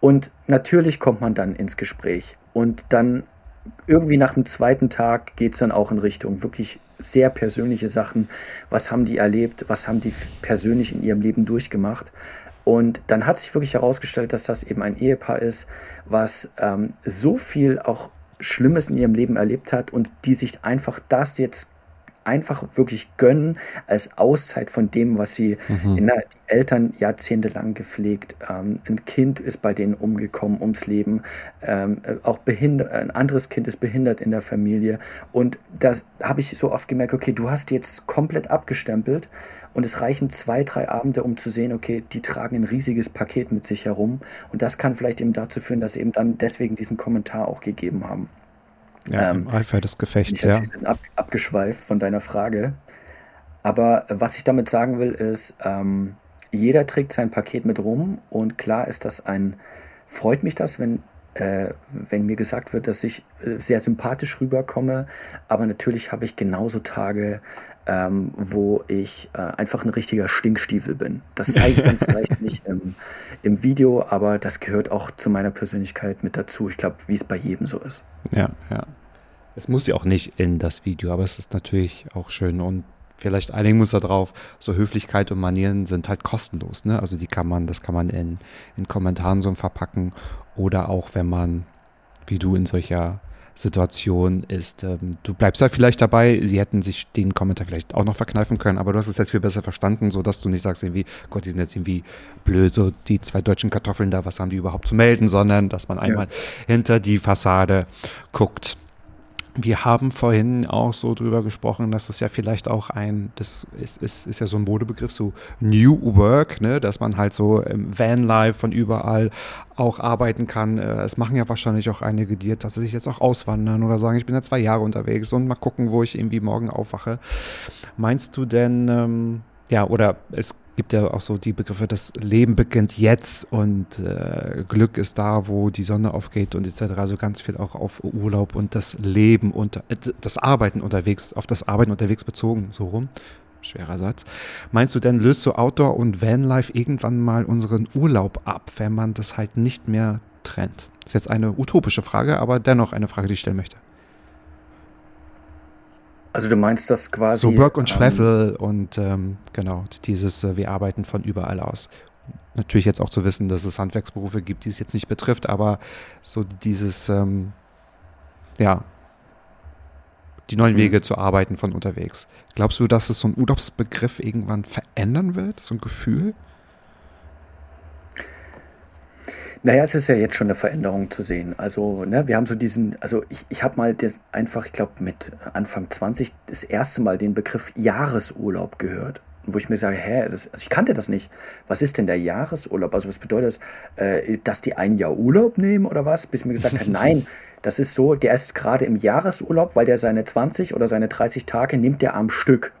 Und natürlich kommt man dann ins Gespräch. Und dann irgendwie nach dem zweiten Tag geht es dann auch in Richtung wirklich sehr persönliche Sachen. Was haben die erlebt? Was haben die persönlich in ihrem Leben durchgemacht? Und dann hat sich wirklich herausgestellt, dass das eben ein Ehepaar ist, was ähm, so viel auch Schlimmes in ihrem Leben erlebt hat und die sich einfach das jetzt einfach wirklich gönnen als Auszeit von dem, was sie mhm. in der, die Eltern jahrzehntelang gepflegt. Ähm, ein Kind ist bei denen umgekommen ums Leben, ähm, äh, auch behindert, ein anderes Kind ist behindert in der Familie. Und das habe ich so oft gemerkt, okay, du hast jetzt komplett abgestempelt und es reichen zwei, drei Abende, um zu sehen, okay, die tragen ein riesiges Paket mit sich herum. Und das kann vielleicht eben dazu führen, dass sie eben dann deswegen diesen Kommentar auch gegeben haben. Ja, ähm, im Eifer des Gefechts, ja. Ich bin ab, abgeschweift von deiner Frage. Aber was ich damit sagen will, ist, ähm, jeder trägt sein Paket mit rum und klar ist das ein, freut mich das, wenn, äh, wenn mir gesagt wird, dass ich äh, sehr sympathisch rüberkomme, aber natürlich habe ich genauso Tage, ähm, wo ich äh, einfach ein richtiger Stinkstiefel bin. Das zeige ich dann vielleicht nicht im, im, Video, aber das gehört auch zu meiner Persönlichkeit mit dazu. Ich glaube, wie es bei jedem so ist. Ja, ja. Es muss ja auch nicht in das Video, aber es ist natürlich auch schön und vielleicht einigen muss da drauf, so Höflichkeit und Manieren sind halt kostenlos, ne? Also die kann man, das kann man in, in Kommentaren so verpacken oder auch wenn man, wie du in solcher Situation ist. Ähm, du bleibst da vielleicht dabei, sie hätten sich den Kommentar vielleicht auch noch verkneifen können, aber du hast es jetzt viel besser verstanden, sodass du nicht sagst irgendwie, Gott, die sind jetzt irgendwie blöd, so die zwei deutschen Kartoffeln da, was haben die überhaupt zu melden, sondern dass man einmal ja. hinter die Fassade guckt. Wir haben vorhin auch so drüber gesprochen, dass es ja vielleicht auch ein, das ist, ist, ist ja so ein Modebegriff, so New Work, ne, dass man halt so im Vanlife von überall auch arbeiten kann. Äh, es machen ja wahrscheinlich auch einige, die tatsächlich jetzt auch auswandern oder sagen, ich bin ja zwei Jahre unterwegs und mal gucken, wo ich irgendwie morgen aufwache. Meinst du denn, ähm, ja, oder es gibt ja auch so die Begriffe, das Leben beginnt jetzt und äh, Glück ist da, wo die Sonne aufgeht und etc. Also ganz viel auch auf Urlaub und das Leben und äh, das Arbeiten unterwegs, auf das Arbeiten unterwegs bezogen, so rum. Schwerer Satz. Meinst du denn, löst so Outdoor und Vanlife irgendwann mal unseren Urlaub ab, wenn man das halt nicht mehr trennt? Das ist jetzt eine utopische Frage, aber dennoch eine Frage, die ich stellen möchte. Also du meinst das quasi. So Work und Travel ähm, und ähm, genau, dieses, äh, wir arbeiten von überall aus. Natürlich jetzt auch zu wissen, dass es Handwerksberufe gibt, die es jetzt nicht betrifft, aber so dieses, ähm, ja, die neuen mhm. Wege zu arbeiten von unterwegs. Glaubst du, dass es so ein Urlaubsbegriff irgendwann verändern wird, so ein Gefühl? Naja, es ist ja jetzt schon eine Veränderung zu sehen. Also, ne, wir haben so diesen, also ich, ich habe mal das einfach, ich glaube, mit Anfang 20 das erste Mal den Begriff Jahresurlaub gehört. Wo ich mir sage, hä, das, also ich kannte das nicht. Was ist denn der Jahresurlaub? Also was bedeutet das, äh, dass die ein Jahr Urlaub nehmen oder was? Bis mir gesagt hat, nein, das ist so, der ist gerade im Jahresurlaub, weil der seine 20 oder seine 30 Tage nimmt der am Stück.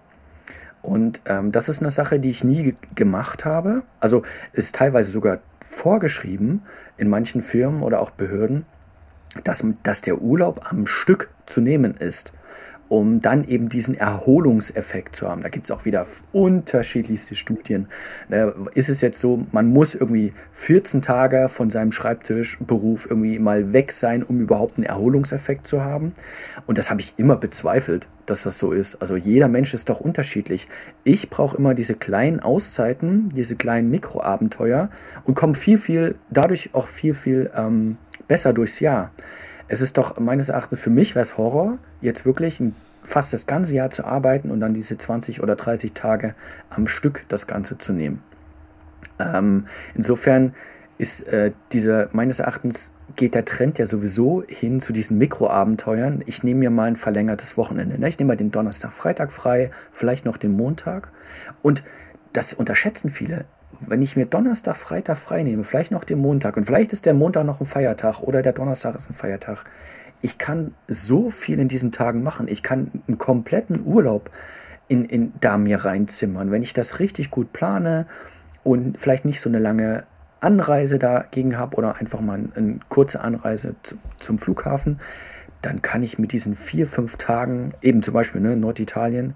Und ähm, das ist eine Sache, die ich nie gemacht habe. Also ist teilweise sogar vorgeschrieben in manchen Firmen oder auch Behörden, dass, dass der Urlaub am Stück zu nehmen ist um dann eben diesen Erholungseffekt zu haben. Da gibt es auch wieder unterschiedlichste Studien. Ne, ist es jetzt so, man muss irgendwie 14 Tage von seinem Schreibtischberuf irgendwie mal weg sein, um überhaupt einen Erholungseffekt zu haben? Und das habe ich immer bezweifelt, dass das so ist. Also jeder Mensch ist doch unterschiedlich. Ich brauche immer diese kleinen Auszeiten, diese kleinen Mikroabenteuer und komme viel, viel, dadurch auch viel, viel ähm, besser durchs Jahr. Es ist doch meines Erachtens für mich wäre es Horror, jetzt wirklich ein, fast das ganze Jahr zu arbeiten und dann diese 20 oder 30 Tage am Stück das Ganze zu nehmen. Ähm, insofern ist äh, dieser, meines Erachtens geht der Trend ja sowieso hin zu diesen Mikroabenteuern. Ich nehme mir mal ein verlängertes Wochenende. Ne? Ich nehme mal den Donnerstag, Freitag frei, vielleicht noch den Montag. Und das unterschätzen viele wenn ich mir Donnerstag, Freitag frei nehme, vielleicht noch den Montag und vielleicht ist der Montag noch ein Feiertag oder der Donnerstag ist ein Feiertag, ich kann so viel in diesen Tagen machen. Ich kann einen kompletten Urlaub in, in da mir reinzimmern. Wenn ich das richtig gut plane und vielleicht nicht so eine lange Anreise dagegen habe oder einfach mal eine, eine kurze Anreise zu, zum Flughafen, dann kann ich mit diesen vier, fünf Tagen, eben zum Beispiel ne, Norditalien,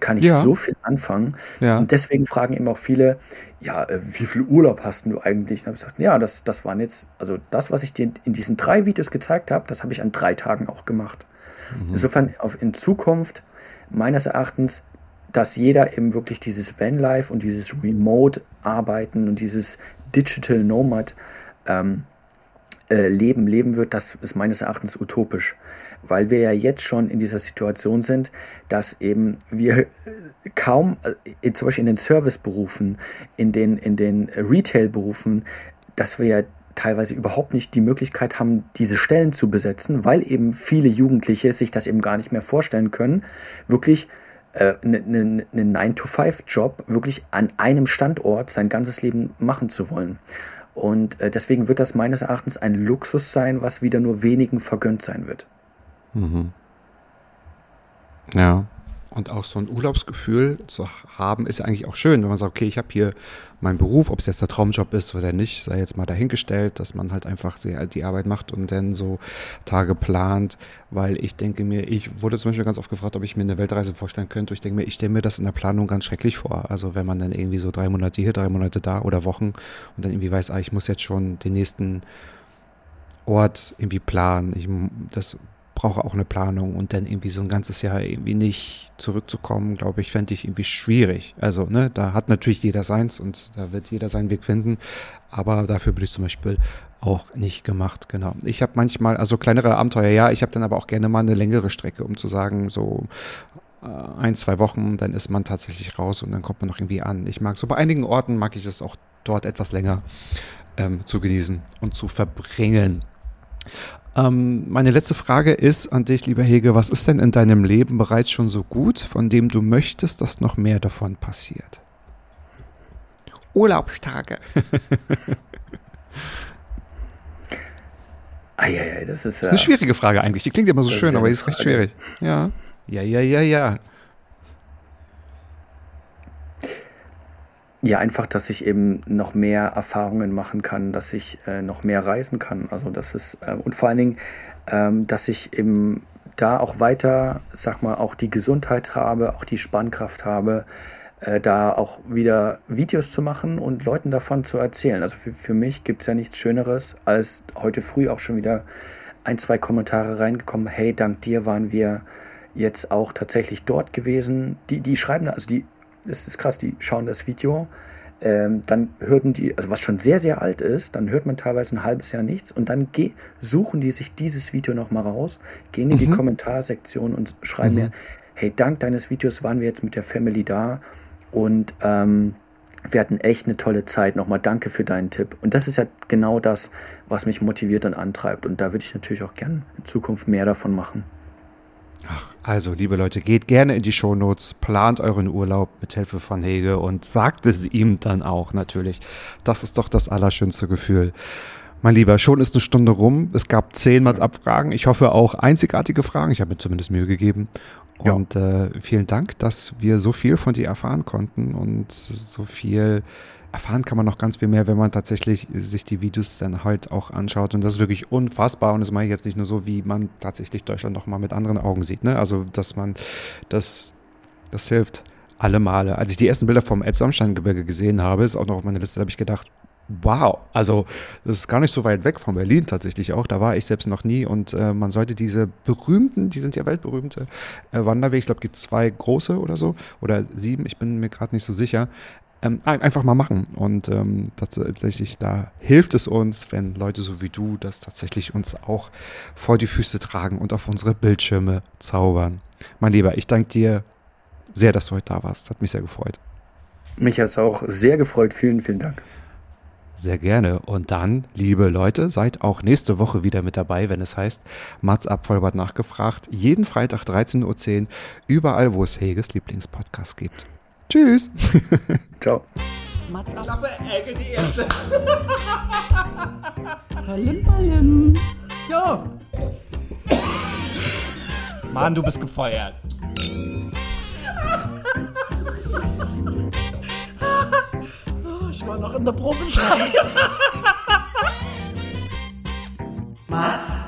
kann ich ja. so viel anfangen. Ja. Und deswegen fragen eben auch viele, ja, äh, wie viel Urlaub hast du eigentlich? Und habe ich gesagt, ja, das, das waren jetzt, also das, was ich dir in diesen drei Videos gezeigt habe, das habe ich an drei Tagen auch gemacht. Mhm. Insofern auf, in Zukunft meines Erachtens, dass jeder eben wirklich dieses Vanlife und dieses Remote-Arbeiten und dieses Digital Nomad ähm, äh, Leben leben wird, das ist meines Erachtens utopisch weil wir ja jetzt schon in dieser Situation sind, dass eben wir kaum, äh, zum Beispiel in den Serviceberufen, in den, in den Retail-Berufen, dass wir ja teilweise überhaupt nicht die Möglichkeit haben, diese Stellen zu besetzen, weil eben viele Jugendliche sich das eben gar nicht mehr vorstellen können, wirklich einen äh, 9-to-5-Job wirklich an einem Standort sein ganzes Leben machen zu wollen. Und äh, deswegen wird das meines Erachtens ein Luxus sein, was wieder nur wenigen vergönnt sein wird. Mhm. Ja. Und auch so ein Urlaubsgefühl zu haben, ist eigentlich auch schön, wenn man sagt, okay, ich habe hier meinen Beruf, ob es jetzt der Traumjob ist oder nicht, sei jetzt mal dahingestellt, dass man halt einfach die Arbeit macht und dann so Tage plant, weil ich denke mir, ich wurde zum Beispiel ganz oft gefragt, ob ich mir eine Weltreise vorstellen könnte. Ich denke mir, ich stelle mir das in der Planung ganz schrecklich vor. Also wenn man dann irgendwie so drei Monate hier, drei Monate da oder Wochen und dann irgendwie weiß, ah, ich muss jetzt schon den nächsten Ort irgendwie planen. Ich, das brauche auch eine Planung und dann irgendwie so ein ganzes Jahr irgendwie nicht zurückzukommen, glaube ich, fände ich irgendwie schwierig. Also, ne, da hat natürlich jeder seins und da wird jeder seinen Weg finden, aber dafür bin ich zum Beispiel auch nicht gemacht, genau. Ich habe manchmal, also kleinere Abenteuer, ja, ich habe dann aber auch gerne mal eine längere Strecke, um zu sagen, so äh, ein, zwei Wochen, dann ist man tatsächlich raus und dann kommt man noch irgendwie an. Ich mag so bei einigen Orten mag ich es auch dort etwas länger ähm, zu genießen und zu verbringen. Ähm, meine letzte Frage ist an dich, lieber Hege, was ist denn in deinem Leben bereits schon so gut, von dem du möchtest, dass noch mehr davon passiert? Urlaubstage. Eieiei, das ist, das ist eine schwierige Frage eigentlich. Die klingt immer so schön, aber die ist recht schwierig. Ja. Ja, ja, ja, ja. Ja, einfach, dass ich eben noch mehr Erfahrungen machen kann, dass ich äh, noch mehr reisen kann. Also das ist, äh, und vor allen Dingen, ähm, dass ich eben da auch weiter, sag mal, auch die Gesundheit habe, auch die Spannkraft habe, äh, da auch wieder Videos zu machen und Leuten davon zu erzählen. Also für, für mich gibt es ja nichts Schöneres, als heute früh auch schon wieder ein, zwei Kommentare reingekommen, hey, dank dir waren wir jetzt auch tatsächlich dort gewesen. Die, die schreiben, also die, das ist krass, die schauen das Video, ähm, dann hörten die, also was schon sehr, sehr alt ist, dann hört man teilweise ein halbes Jahr nichts und dann suchen die sich dieses Video nochmal raus, gehen in die mhm. Kommentarsektion und schreiben mhm. mir, hey, dank deines Videos waren wir jetzt mit der Family da und ähm, wir hatten echt eine tolle Zeit. Nochmal danke für deinen Tipp. Und das ist ja genau das, was mich motiviert und antreibt. Und da würde ich natürlich auch gerne in Zukunft mehr davon machen. Ach, also, liebe Leute, geht gerne in die Shownotes, plant euren Urlaub mit Hilfe von Hege und sagt es ihm dann auch natürlich. Das ist doch das allerschönste Gefühl. Mein Lieber, schon ist eine Stunde rum. Es gab zehnmal Abfragen. Ich hoffe auch einzigartige Fragen. Ich habe mir zumindest Mühe gegeben. Und ja. äh, vielen Dank, dass wir so viel von dir erfahren konnten und so viel erfahren kann man noch ganz viel mehr, wenn man tatsächlich sich die Videos dann halt auch anschaut. Und das ist wirklich unfassbar. Und das mache ich jetzt nicht nur so, wie man tatsächlich Deutschland noch mal mit anderen Augen sieht. Ne? Also, dass man das, das hilft alle Male. Als ich die ersten Bilder vom Elbsandsteingebirge gesehen habe, ist auch noch auf meiner Liste, habe ich gedacht, wow, also das ist gar nicht so weit weg von Berlin tatsächlich auch. Da war ich selbst noch nie und äh, man sollte diese berühmten, die sind ja weltberühmte äh, Wanderwege, ich glaube, gibt zwei große oder so oder sieben, ich bin mir gerade nicht so sicher. Ähm, einfach mal machen und ähm, tatsächlich da hilft es uns, wenn Leute so wie du das tatsächlich uns auch vor die Füße tragen und auf unsere Bildschirme zaubern. Mein Lieber, ich danke dir sehr, dass du heute da warst. Hat mich sehr gefreut. Mich hat es auch sehr gefreut. Vielen, vielen Dank. Sehr gerne. Und dann, liebe Leute, seid auch nächste Woche wieder mit dabei, wenn es heißt Mats ab Vollbart nachgefragt. Jeden Freitag 13.10 Uhr, überall, wo es Heges Lieblingspodcast gibt. Tschüss. Ciao. Mats ab. Klappe, Ecke, die erste. Ballim, ballim. Jo. Mann, du bist gefeuert. Ich war noch in der Probezeit. Mats?